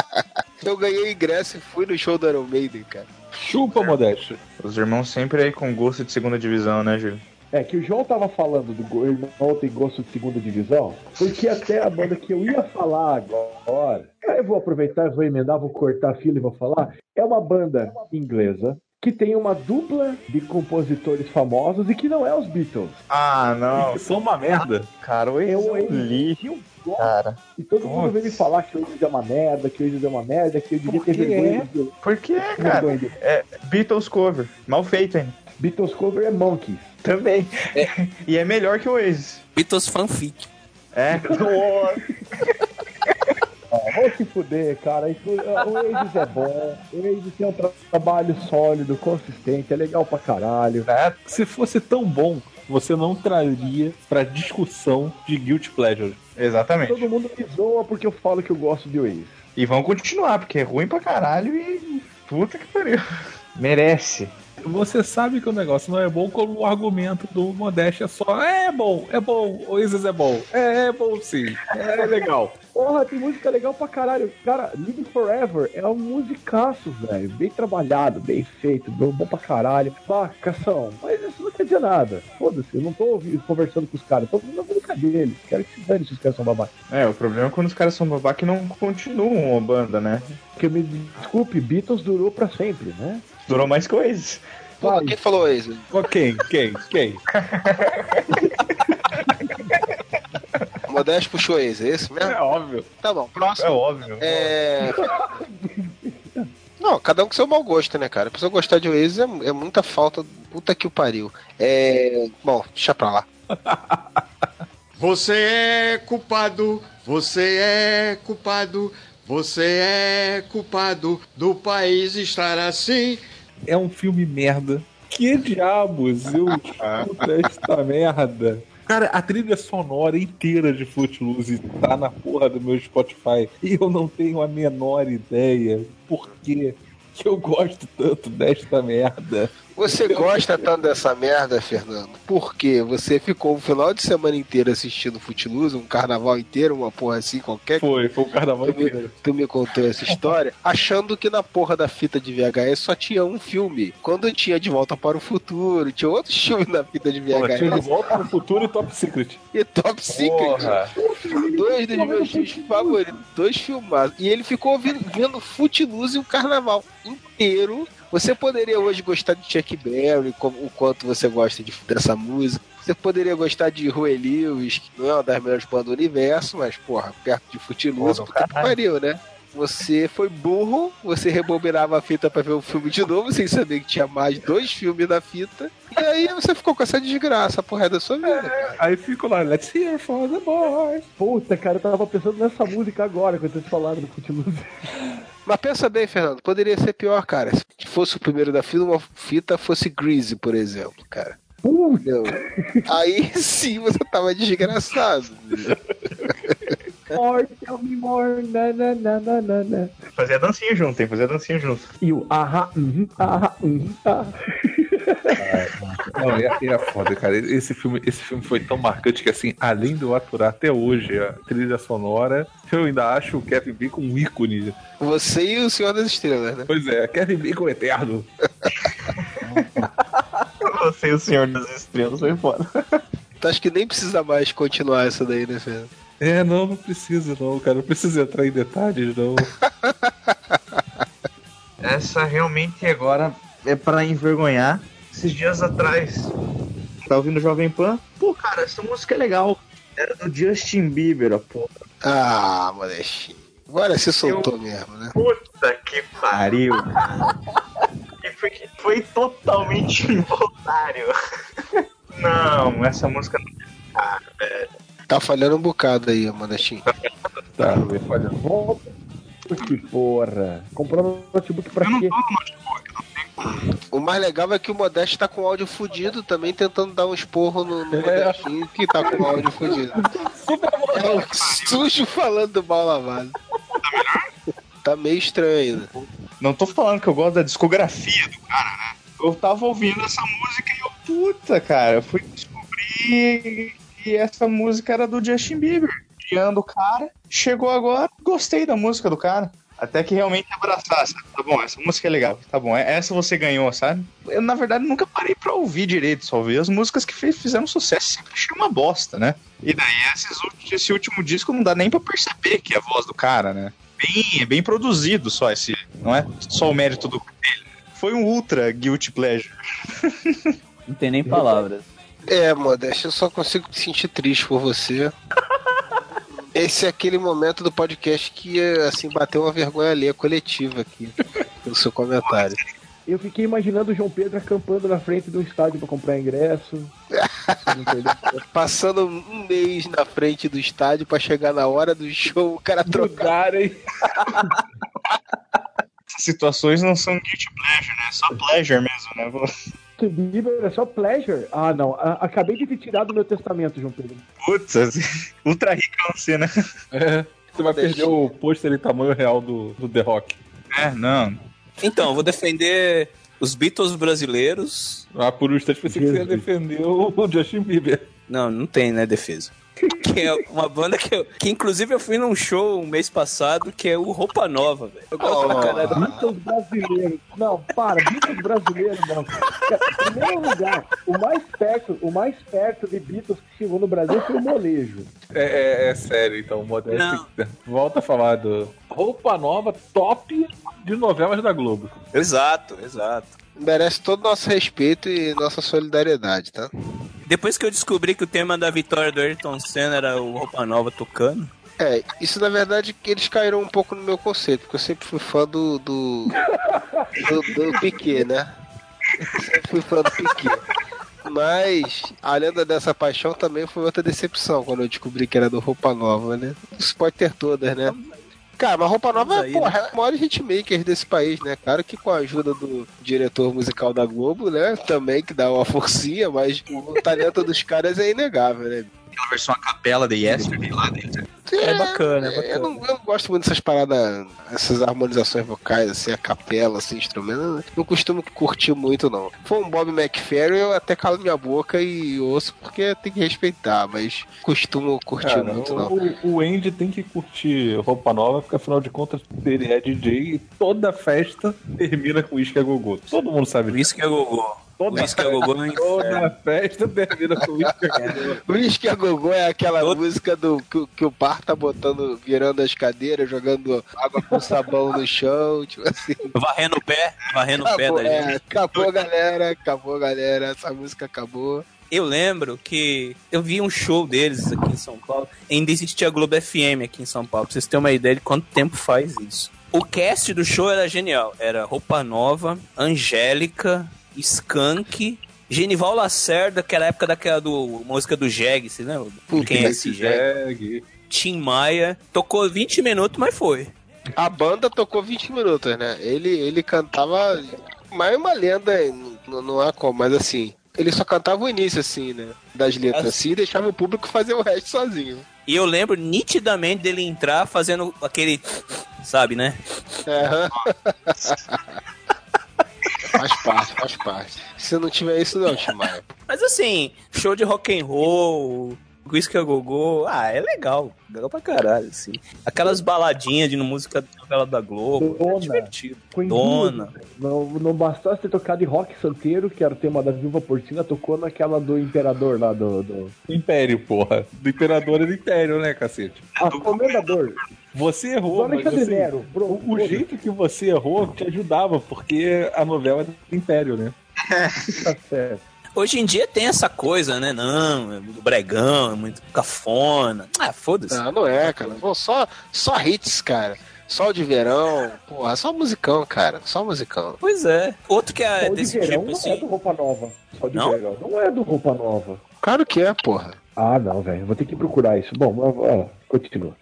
(laughs) eu ganhei ingresso e fui no show do Iron Maiden, cara. Chupa, Modéstia. Os irmãos sempre aí com gosto de segunda divisão, né, Júlio? É que o João tava falando do irmão tem gosto de segunda divisão, porque até a banda que eu ia falar agora, aí eu vou aproveitar, eu vou emendar, vou cortar a fila e vou falar, é uma banda inglesa que tem uma dupla de compositores famosos e que não é os Beatles. Ah, não. São uma merda. Cara, o É o Oasis é lixo, Eu gosto. cara. E todo mundo vem me falar que o Oasis é uma merda, que Oasis é uma merda, que eu devia ter que vergonha é? de Por que, cara? É Beatles cover. Mal feito ainda. Beatles cover é Monkeys. Também. E é melhor que o Oasis. Beatles fanfic. É. (laughs) Ah, Vou se fuder, cara. Isso- O Oasis é bom. O Oasis tem um tra- trabalho sólido, consistente, é legal pra caralho. Se fosse tão bom, você não traria pra discussão de Guilty Pleasure. Exatamente. Todo mundo me zoa porque eu falo que eu gosto de Oasis. E vão continuar, porque é ruim pra caralho e. Puta que pariu. Merece. Você sabe que o negócio não é bom quando o argumento do Modeste é só é bom, é bom, Oasis é bom, é, é bom sim, é legal. Porra, tem música legal pra caralho. Cara, Living Forever é um musicaço, velho. Bem trabalhado, bem feito, bom, bom pra caralho. Pacação. Mas isso não quer dizer nada. Foda-se, eu não tô ouvindo, conversando com os caras. Tô ouvindo a música deles. Quero que se dane se os caras são babacas. É, o problema é quando os caras são babaca e não continuam a banda, né? Porque me desculpe, Beatles durou pra sempre, né? Durou mais Oasis. Pô, quem falou isso? Quem? Quem? Quem? (laughs) O Modeste puxou esse, é esse mesmo? É óbvio. Tá bom, próximo. É óbvio. É. Não, cada um com seu mau gosto, né, cara? A pessoa gostar de Oasis é, é muita falta. Puta que o pariu. É. Bom, deixa pra lá. (laughs) Você é culpado, você é culpado, você é culpado do país estar assim. É um filme merda. Que diabos eu (laughs) escuto esta merda? Cara, a trilha sonora inteira de Footloose tá na porra do meu Spotify e eu não tenho a menor ideia por que eu gosto tanto desta merda. Você gosta tanto dessa merda, Fernando? Porque você ficou o final de semana inteiro assistindo Footloose, um carnaval inteiro, uma porra assim qualquer. Foi, foi o carnaval Tu me, inteiro. tu me contou essa história, (laughs) achando que na porra da fita de VHS só tinha um filme. Quando tinha De Volta para o Futuro, tinha outros filmes na fita de Pô, tinha de VHS. volta no futuro e Top Secret. E Top Secret. Dois dos meus filmes favoritos. Dois filmados. E ele ficou vendo, vendo Footloose o carnaval inteiro. Você poderia hoje gostar de Chuck Berry, como, o quanto você gosta de- dessa música. Você poderia gostar de Rui Lewis, que não é uma das melhores bandas do universo, mas, porra, perto de do puta que pariu, né? Você foi burro, você rebobinava a fita pra ver o filme de novo, sem saber que tinha mais dois filmes na fita. E aí você ficou com essa desgraça por resto da sua vida, cara. Aí fico lá, let's hear for the boys. Puta, cara, eu tava pensando nessa música agora, quando vocês falaram do Footloose. Mas pensa bem, Fernando, poderia ser pior, cara. Se fosse o primeiro da fila, uma fita fosse Greasy, por exemplo, cara. Entendeu? Aí sim você tava desgraçado. More, tell me more, na, na, na, na, na, na. Fazer a dancinha junto, tem que fazer a dancinha junto. E o ahá, uhum, ahá, uhum, ahá. (laughs) Não, é, é foda, cara. Esse filme, esse filme foi tão marcante que, assim, além de eu aturar até hoje a trilha sonora, eu ainda acho o Kevin Bacon um ícone. Você e o Senhor das Estrelas, né? Pois é, Kevin Bacon eterno. (laughs) Você e o Senhor das Estrelas foi foda. Então acho que nem precisa mais continuar essa daí, né, Fernando? É, não, não precisa não, cara. Não precisa entrar em detalhes, não. (laughs) Essa realmente agora é pra envergonhar. Esses dias atrás, tá ouvindo Jovem Pan? Pô, cara, essa música é legal. Era do Justin Bieber, a porra. Ah, modestinho. Agora se soltou mesmo, né? Puta que pariu. (laughs) E foi, foi totalmente involuntário. Não, essa música não é cara, velho. Tá falhando um bocado aí, modestinho. Tá, falhando. Volta. notebook, porra. Comprou notebook pra quê? O mais legal é que o Modeste tá com o áudio fudido também, tentando dar um esporro no, no É. Modestinho que tá com o áudio fudido. É o sujo falando mal lavado. Tá meio estranho ainda. Não tô falando que eu gosto da discografia do cara, né? Eu tava ouvindo essa música e eu, puta, cara, eu fui descobrir que essa música era do Justin Bieber. Criando o cara, chegou agora, gostei da música do cara. Até que realmente abraçar, sabe? Tá bom, essa música é legal, tá bom, é- essa você ganhou, sabe? Eu, na verdade, nunca parei pra ouvir direito, só ouvi as músicas que fez- fizeram sucesso, sempre achei uma bosta, né? E daí, esse último disco não dá nem pra perceber que é a voz do cara, né? Bem, é bem produzido só esse, não é só o mérito do dele. Foi um ultra guilty pleasure. Não tem nem palavras. É, Modeste, eu só consigo me sentir triste por você. (laughs) Esse é aquele momento do podcast que, assim, bateu uma vergonha alheia coletiva aqui, (laughs) pelo seu comentário. Eu fiquei imaginando o João Pedro acampando na frente do estádio pra comprar ingresso. (laughs) Passando um mês na frente do estádio pra chegar na hora do show, o cara trocar. Essas situações não são guilty pleasure, né? Só pleasure mesmo, né? Justin Bieber é só pleasure? Ah, não. A- acabei de te tirar do meu testamento, João Pedro. Putz, assim, (laughs) ultra ricão você, né? É, você vai perder o pôster em tamanho real do, do The Rock. É, não. Então, eu vou defender os Beatles brasileiros. Ah, por um instante pensei que você ia defender o (laughs) Justin Bieber. Não, não tem, né, defesa. Que é uma banda que eu. Que inclusive eu fui num show um mês passado, que é o Roupa Nova, velho. Eu gosto pra caralho. Beatles brasileiros. Não, para, Beatles brasileiros, não. Em primeiro lugar, o mais perto, o mais perto de Beatles que chegou no Brasil foi o molejo. É, é- é sério, então, Modeste. Não. Volta a falar do Roupa Nova top de novelas da Globo. Exato, exato. Merece todo o nosso respeito e nossa solidariedade, tá? Depois que eu descobri que o tema da vitória do Ayrton Senna era o Roupa Nova tocando. É, isso na verdade que eles caíram um pouco no meu conceito, porque eu sempre fui fã do. do. do, do Piquet, né? Sempre fui fã do Piquet. Mas a lenda dessa paixão também foi outra decepção quando eu descobri que era do Roupa Nova, né? Isso pode ter todas, né? Cara, mas Roupa Nova é, aí, porra, é o maior hitmaker desse país, né? Claro que com a ajuda do diretor musical da Globo, né? Também que dá uma forcinha, mas o talento dos caras é inegável, né? Aquela versão a capela de Yesterday lá dentro. É bacana, é É, bacana. Eu não, eu não gosto muito dessas paradas, essas harmonizações vocais, assim, a capela, assim, instrumento. Não costumo curtir muito, não. Se for um Bob McFerrin, eu até calo minha boca e ouço porque tem que respeitar, mas costumo curtir Cara, muito, não. o, o Andy tem que curtir Roupa Nova, porque afinal de contas ele é DJ e toda festa termina com Isca Gogô. Todo mundo sabe disso. Whisky é gogô. Toda, Whisky é gogô inferno. toda festa termina com Isca Gogô. (laughs) Whisky a Gogô é aquela Todo- música do que, o- que o bar tá botando, virando as cadeiras, jogando água com sabão no chão, (laughs) tipo assim. Varrendo o pé, varrendo o pé da gente. é, acabou, galera, acabou, galera, essa música acabou. Eu lembro que eu vi um show deles aqui em São Paulo. Ainda existia a Globo FM aqui em São Paulo, pra vocês terem uma ideia de quanto tempo faz isso. O cast do show era genial. Era Roupa Nova, Angélica, Skank, Genival Lacerda, que era a época daquela do música do Jeg, você lembra? Quem é esse Jeg? Jeg. Tim Maia. Tocou 20 minutos, mas foi. A banda tocou 20 minutos, né? Ele, ele cantava. Mais uma lenda, não, não há como, mas assim. Ele só cantava o início, assim, né? Das letras, assim, e deixava o público fazer o resto sozinho. E eu lembro nitidamente dele entrar fazendo aquele. Sabe, né? É. (laughs) faz parte, faz parte. Se não tiver isso, não, Timaya. Mas assim, show de rock and roll, Whisky a Gogô, ah, é legal. Legal pra caralho, assim. Aquelas baladinhas de música da novela da Globo, é Dona. divertido. Ficou em Dona. Não, não bastasse ter tocado de rock santeiro, que era o tema da Viva Porcina, tocou naquela do Imperador lá do. do... Império, porra. Do Imperador é do Império, né, cacete? Ah, Comendador. Você errou, mas assim, Nero. Bro, o, jeito que você errou te ajudava, porque a novela é do Império, né? Tá certo. Hoje em dia tem essa coisa, né? Não, é muito bregão, é muito cafona. Ah, foda-se. Não, não é, cara. Pô, só, só hits, cara. Sol de verão, porra, só musicão, cara. Só musicão. Pois é. Outro que é Sol de desse verão tipo, não assim. é do Roupa Nova. Sol de Não? verão não é do Roupa Nova. Claro que é, porra. Ah, não, velho. Vou ter que procurar isso. Bom, ó, continua.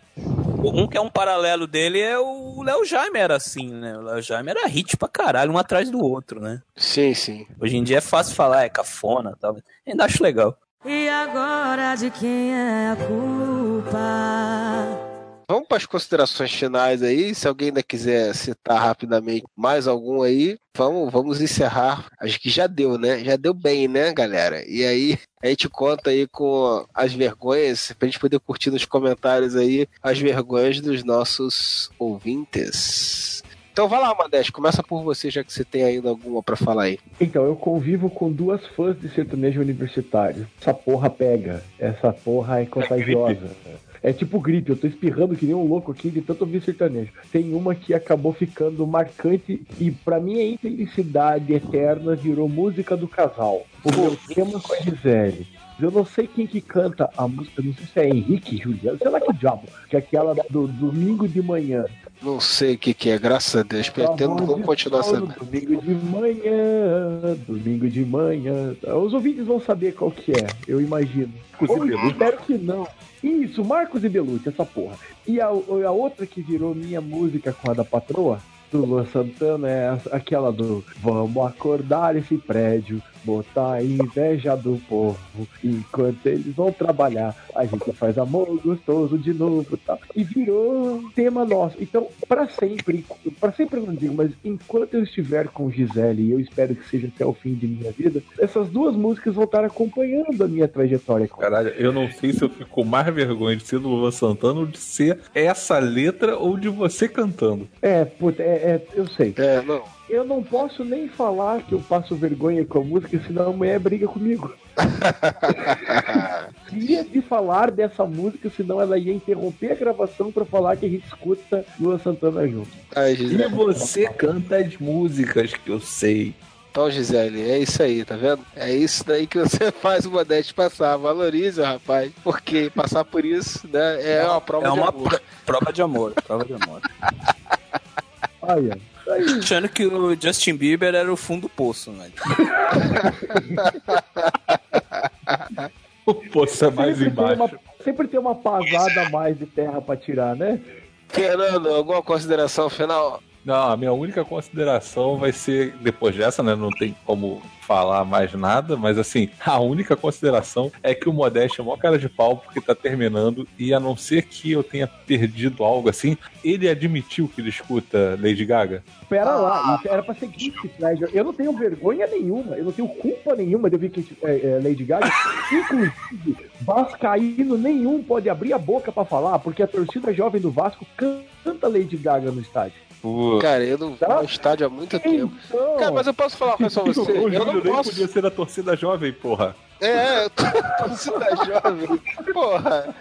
Um que é um paralelo dele é o Léo Jaime era assim, né? O Léo Jaime era hit pra caralho, um atrás do outro, né? Sim, sim. Hoje em dia é fácil falar, é cafona e tal. Ainda acho legal. E agora de quem é a culpa? Vamos para as considerações finais aí. Se alguém ainda quiser citar rapidamente mais algum aí, vamos, vamos encerrar. Acho que já deu, né? Já deu bem, né, galera? E aí a gente conta aí com as vergonhas, pra gente poder curtir nos comentários aí as vergonhas dos nossos ouvintes. Então vai lá, Modeste, começa por você, já que você tem ainda alguma para falar aí. Então, eu convivo com duas fãs de sertanejo universitário. Essa porra pega. Essa porra é contagiosa. (laughs) É tipo gripe, eu tô espirrando que nem um louco aqui de tanto ouvir sertanejo. Tem uma que acabou ficando marcante e pra minha infelicidade eterna virou música do casal. O meu tema com a Gisele. Eu não sei quem que canta a música, não sei se é Henrique Juliano, sei lá que diabo, que é aquela do domingo de manhã. Não sei o que, que é, graças a Deus. Pretendo não continuar de sabendo. Domingo de manhã, domingo de manhã. Os ouvintes vão saber qual que é, eu imagino. Ou espero que não. Isso, Marcos e Belucci, essa porra. E a, a outra que virou minha música com a da patroa, do Luan Santana, é aquela do Vamos acordar esse prédio, botar a inveja do povo. Enquanto eles vão trabalhar, a gente faz amor gostoso de novo tal. E virou um tema nosso. Então, para sempre, para sempre eu não digo, mas enquanto eu estiver com Gisele, e eu espero que seja até o fim de minha vida, essas duas músicas vão estar acompanhando a minha trajetória. Caralho, eu não sei se eu fico com mais vergonha de ser do Luan Santana ou de ser essa letra ou de você cantando. É, puta, é, é, eu sei. É, não. Eu não posso nem falar que eu passo vergonha com a música, senão a mulher briga comigo. (laughs) Ia de falar dessa música, senão ela ia interromper a gravação pra falar que a gente escuta Luan Santana junto. Ai, E você canta as músicas que eu sei. Então, Gisele, é isso aí, tá vendo? É isso daí que você (laughs) faz o Modeste passar. Valorize, rapaz. Porque passar por isso, né, é uma prova é de uma amor. pro- (laughs) prova de amor, prova de amor. Olha, aí, Achando que o Justin Bieber era o fundo do poço, né? (laughs) O poço é mais sempre, tem embaixo. uma, sempre tem uma pasada a mais de terra pra tirar, né? Fernando, alguma consideração final? Não, a minha única consideração vai ser, depois dessa, né? Não tem como falar mais nada, mas assim, a única consideração é que o Modeste é mó cara de pau porque tá terminando, e a não ser que eu tenha perdido algo assim, ele admitiu que ele escuta Lady Gaga. Pera lá, isso era pra ser Guilty Pleasure. Eu não tenho vergonha nenhuma, eu não tenho culpa nenhuma de ouvir que, é, é, Lady Gaga. (laughs) Inclusive, Vascaíno nenhum pode abrir a boca pra falar, porque a torcida jovem do Vasco canta Lady Gaga no estádio. Pô, Cara, eu não vou ao estádio há muito tempo. Então, Cara, mas eu posso falar uma coisa pra (laughs) você? o Eu Júlio não nem posso. podia ser da torcida jovem, porra. É, eu tô torcida jovem. Porra.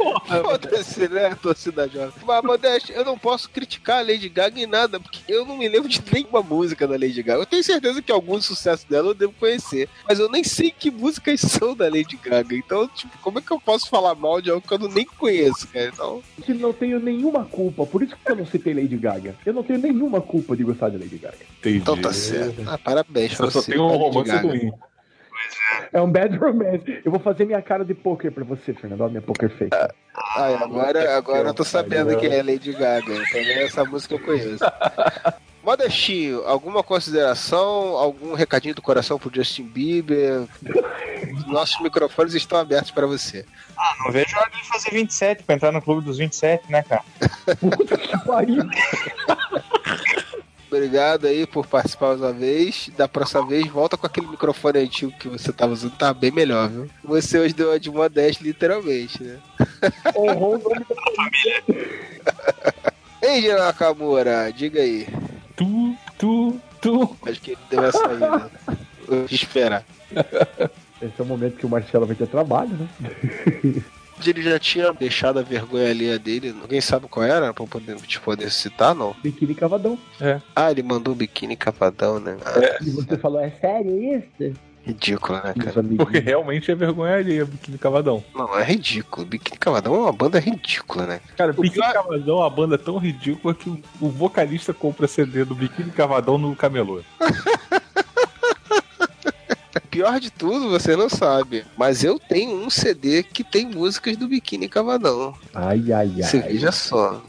Foda-se, né, torcida jovem. Mas, Modeste, eu não posso criticar a Lady Gaga em nada, porque eu não me lembro de nenhuma música da Lady Gaga. Eu tenho certeza que algum sucesso dela eu devo conhecer. Mas eu nem sei que músicas são da Lady Gaga. Então, tipo, como é que eu posso falar mal de algo que eu não- nem conheço, cara? Então, que não tenho nenhuma culpa, por isso que eu não citei Lady Gaga. Eu não tenho nenhuma culpa de gostar de Lady Gaga. Entendi. então tá certo. Ah, parabéns pra Eu só tenho um romance Gaga. ruim. É um bad romance. Eu vou fazer minha cara de poker pra você, Fernando. Olha minha poker face. Ai, agora, agora eu tô sabendo que é Lady Gaga. Também essa música eu conheço. (laughs) Modestinho, alguma consideração, algum recadinho do coração pro Justin Bieber? (laughs) Nossos microfones estão abertos para você. Ah, não vejo a hora de fazer 27 pra entrar no clube dos 27, né, cara? Puta que pariu. (laughs) Obrigado aí por participar mais uma vez. Da próxima vez, volta com aquele microfone antigo que você tava usando, tá bem melhor, viu? Você hoje deu uma de modeste, literalmente, né? Honrou o nome da (laughs) Ei, Geral Nakamura, diga aí. Tu, tu, tu. Acho que ele deu essa aí, né? (laughs) Vou esperar. Esse é o momento que o Marcelo vai ter trabalho, né? (laughs) Ele já tinha deixado a vergonha alheia dele. Alguém sabe qual era? Pra poder, te poder citar, não? Biquíni Cavadão. Ah, ele mandou um biquíni cavadão, né? Ah, E você falou, é sério isso? Ridículo, né, cara? Porque realmente é vergonha alheia, Biquíni Cavadão. Não, é ridículo. Biquíni Cavadão é uma banda ridícula, né? Cara, O Biquíni pior- Cavadão é uma banda tão ridícula que o, o vocalista compra CD do Biquíni Cavadão no camelô. (laughs) Pior de tudo, você não sabe. Mas eu tenho um CD que tem músicas do Biquíni Cavadão. Ai, ai, Você ai. veja só.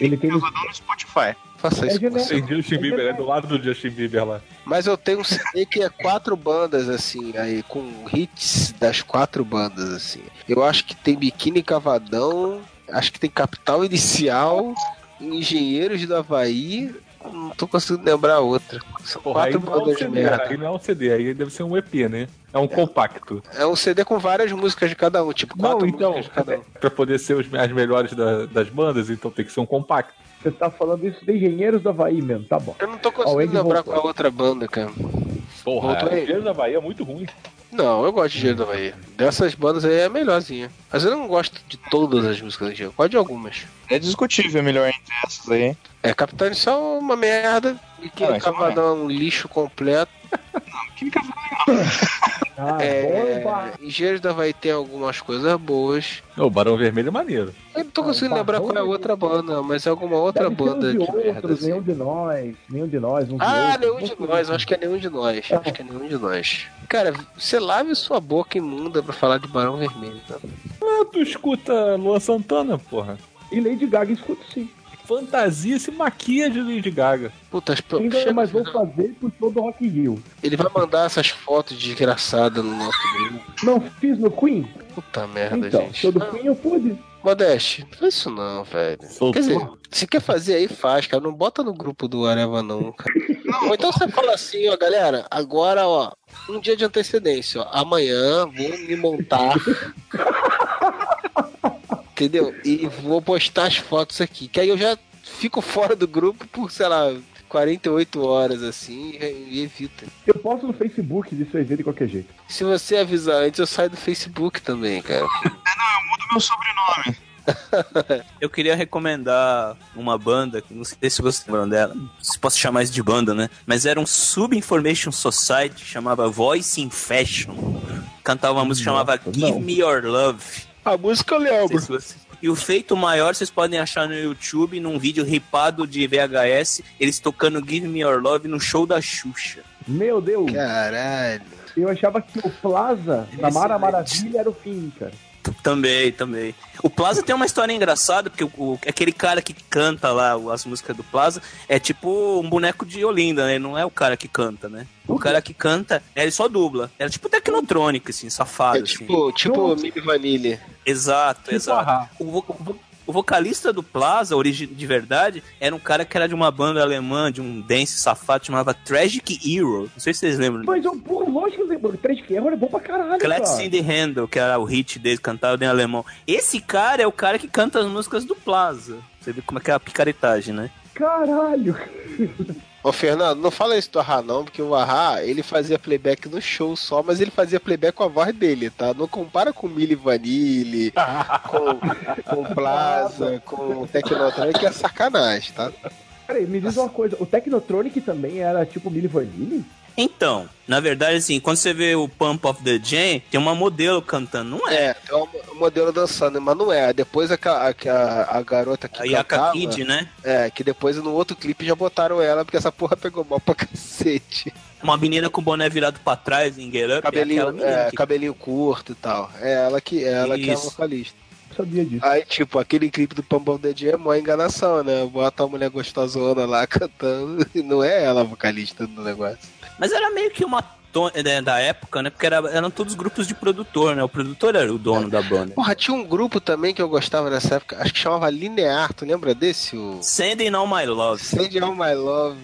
Ele tem no... no Spotify. Faça isso. É genérico. Tem Justin Bieber, é do lado do Justin Bieber lá. Mas eu tenho um CD que é quatro bandas, assim, aí, com hits das quatro bandas, assim. Eu acho que tem Biquíni Cavadão, acho que tem Capital Inicial, Engenheiros do Havaí, não tô conseguindo lembrar outra. São Porra, aí quatro não é um bandas de CD, merda. aí não é um CD, aí deve ser um EP, né? É um compacto. É um CD com várias músicas de cada um, tipo, Não, quatro então, músicas de cada um. pra poder ser os, as melhores da- das bandas, então tem que ser um compacto. Você tá falando isso de Engenheiros do Havaí mesmo, tá bom. Eu não tô conseguindo lembrar voltou. qual a outra banda, cara. Porra? Engenheiros da Bahia é muito ruim. Não, eu gosto de Engenheiro da Bahia. Dessas bandas aí é a melhorzinha. Mas eu não gosto de todas as músicas do Engenheiro, gosto de algumas. É discutível melhor entre essas aí. É, Capitão Inicial é uma merda, e que Ah, isso é Cavadão é um lixo completo. (laughs) (laughs) Ah, É, bomba! Engenheiros da Havaí tem algumas coisas boas. O Barão Vermelho é maneiro. Eu não tô Ah, conseguindo o lembrar qual é a outra banda, mas é alguma outra Deve banda de de merda. outros, assim. nenhum de nós, nenhum de nós. uns Ah, de nenhum outros. de nós, acho que é nenhum de nós. Acho que é nenhum de nós. Cara, você lave sua boca imunda pra falar de Barão Vermelho, tá? Ah, tu escuta Luan Santana, porra. E Lady Gaga escuta sim. Fantasia se maquia de Lady Gaga. Puta, as Ainda chega- mais vou fazer por todo o Rock Rio. ele vai mandar essas fotos desgraçadas no nosso grupo. Não fiz no Queen? Puta merda, Então, gente. show do Queen eu pude. Modeste, não faz isso não, velho. Soltou. Quer dizer, se quer fazer aí, faz, cara. Não bota no grupo do Areva, não, cara. Ou então você fala assim, ó, galera, agora, ó, um dia de antecedência, ó. Amanhã vou me montar. Entendeu? E vou postar as fotos aqui. Que aí eu já fico (laughs) fora do grupo por, sei lá, 48 horas, assim, e evita. Eu posto no Facebook disso aí ver de qualquer jeito. Se você avisar antes, eu saio do Facebook também, cara. (laughs) Muda meu sobrenome. (laughs) Eu queria recomendar uma banda, que não sei se vocês lembram dela, se posso chamar isso de banda, né? Mas era um Sub-Information Society, chamava Voice in Fashion. Cantava uma música que chamava Give não. Me Your Love. A música eu lembro. se vocês- E o feito maior vocês podem achar no YouTube, num vídeo ripado de VHS, eles tocando Give Me Your Love no show da Xuxa. Meu Deus, Caralho. eu achava que o Plaza da Mara. Maravilha era o fim, cara. Também, também. O Plaza tem uma história engraçada, porque o, o- aquele cara que canta lá as músicas do Plaza é tipo um boneco de Olinda, né? Não é o cara que canta, né? O cara que canta, ele só dubla. Era tipo Tecnotronic, assim, safado, É assim. tipo, tipo Mini Vanille. Exato, Tipo exato. O, vo- o o vocalista do Plaza, origi- de verdade, era um cara que era de uma banda alemã, de um dance safado, chamava Tragic Hero. Não sei se vocês lembram. Mas eu, pô, lógico que lembro. Três Ferro é bom pra caralho, cara. in the Handle, que era o hit dele, cantado em alemão. Esse cara é o cara que canta as músicas do Plaza. Você vê como é que é a picaretagem, né? Caralho. Ô, Fernando, não fala isso do Ahá, não, porque o Ahá, ele fazia playback no show só, mas ele fazia playback com a voz dele, tá? Não compara com Mili Vanille, com, com Plaza, (laughs) com Tecnotronic, é sacanagem, tá? Peraí, me diz uma coisa. O Technotronic também era tipo Milli Vanilli? Então, na verdade, assim, quando você vê o Pump of the Jam, tem uma modelo cantando, não é? É, tem um modelo dançando, mas não é. Depois a, a, a, a garota que A Yaka cantava, Kid, né? é, que depois no outro clipe já botaram ela, porque essa porra pegou mal pra (laughs) cacete. Uma menina com o boné virado pra trás em Get Up, é aquela Cabelinho, menina é, que cabelinho curto e tal. É ela que, é ela que é a vocalista. Sabia disso. Aí, tipo, aquele clipe do Pambão Dedinho é mó enganação, né? Bota a mulher gostosona lá (laughs) cantando e não é ela a vocalista do negócio. Mas era meio que uma né, da época, né? Porque era- eram todos grupos de produtor, né? O produtor era o dono da banda. Porra, tinha um grupo também que eu gostava nessa época, acho que chamava Linear, tu lembra desse? O Sending All My Love. Send All My Love.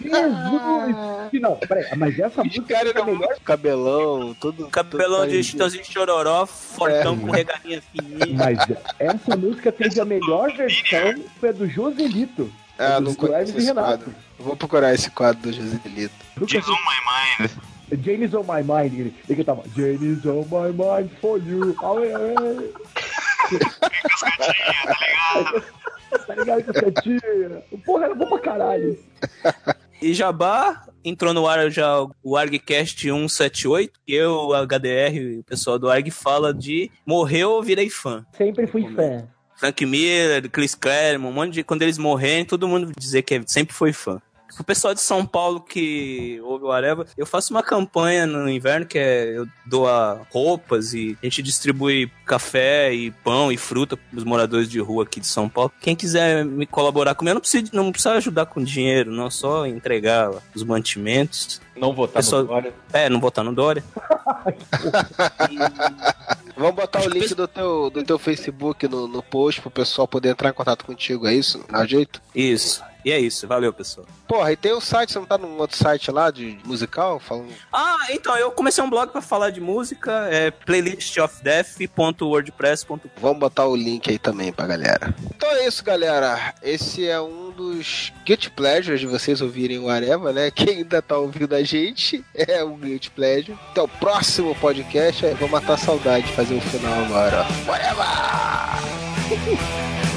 Jesus! Não, peraí, mas essa Os música caras é eram melhor. muito cabelão, todo. Cabelão todo de Chitãozinho Chororó, fortão É. com regalinha fininha. Mas essa música teve a melhor versão, foi a do Joselito. Ah, É não do conheço e Renato. quadro. Vou procurar esse quadro do Joselito. Diz on my mind. Jane's on my mind. Ele, ele cantava Jane's on my mind for you. Away, away. (laughs) tá ligado com a setinha? Porra, era bom pra caralho. E Jabá entrou no ar já o ArgCast 178, que eu, o HDR e o pessoal do Arg fala de Morreu, virei fã. Sempre fui fã. Frank Miller, Chris Claremont, um monte de. Quando eles morrerem, todo mundo dizer que é- sempre foi fã. O pessoal de São Paulo que ouve o Areva, eu faço uma campanha no inverno que é eu dou a roupas e a gente distribui café e pão e fruta para os moradores de rua aqui de São Paulo. Quem quiser me colaborar comigo, não precisa, não precisa ajudar com dinheiro, não só entregar os mantimentos. Não votar Pessoal- no Dória. É, não votar no Dória. (laughs) Vamos botar o link do teu, do teu Facebook no, no post pro pessoal poder entrar em contato contigo, é isso? Dá jeito? Isso. E é isso. Valeu, pessoal. Porra, e tem o site, você não tá num outro site lá de musical? Falando... Ah, então, eu comecei um blog pra falar de música, é playlistofdeath.wordpress.com. Vamos botar o link aí também pra galera. Então é isso, galera. Esse é um dos Guilty Pleasures de vocês ouvirem o Areva, né? Quem ainda tá ouvindo a gente (laughs) é um Guilty Pleasure. Então, o próximo podcast é Vou Matar a Saudade, fazer o final agora, ó. Areva! (laughs)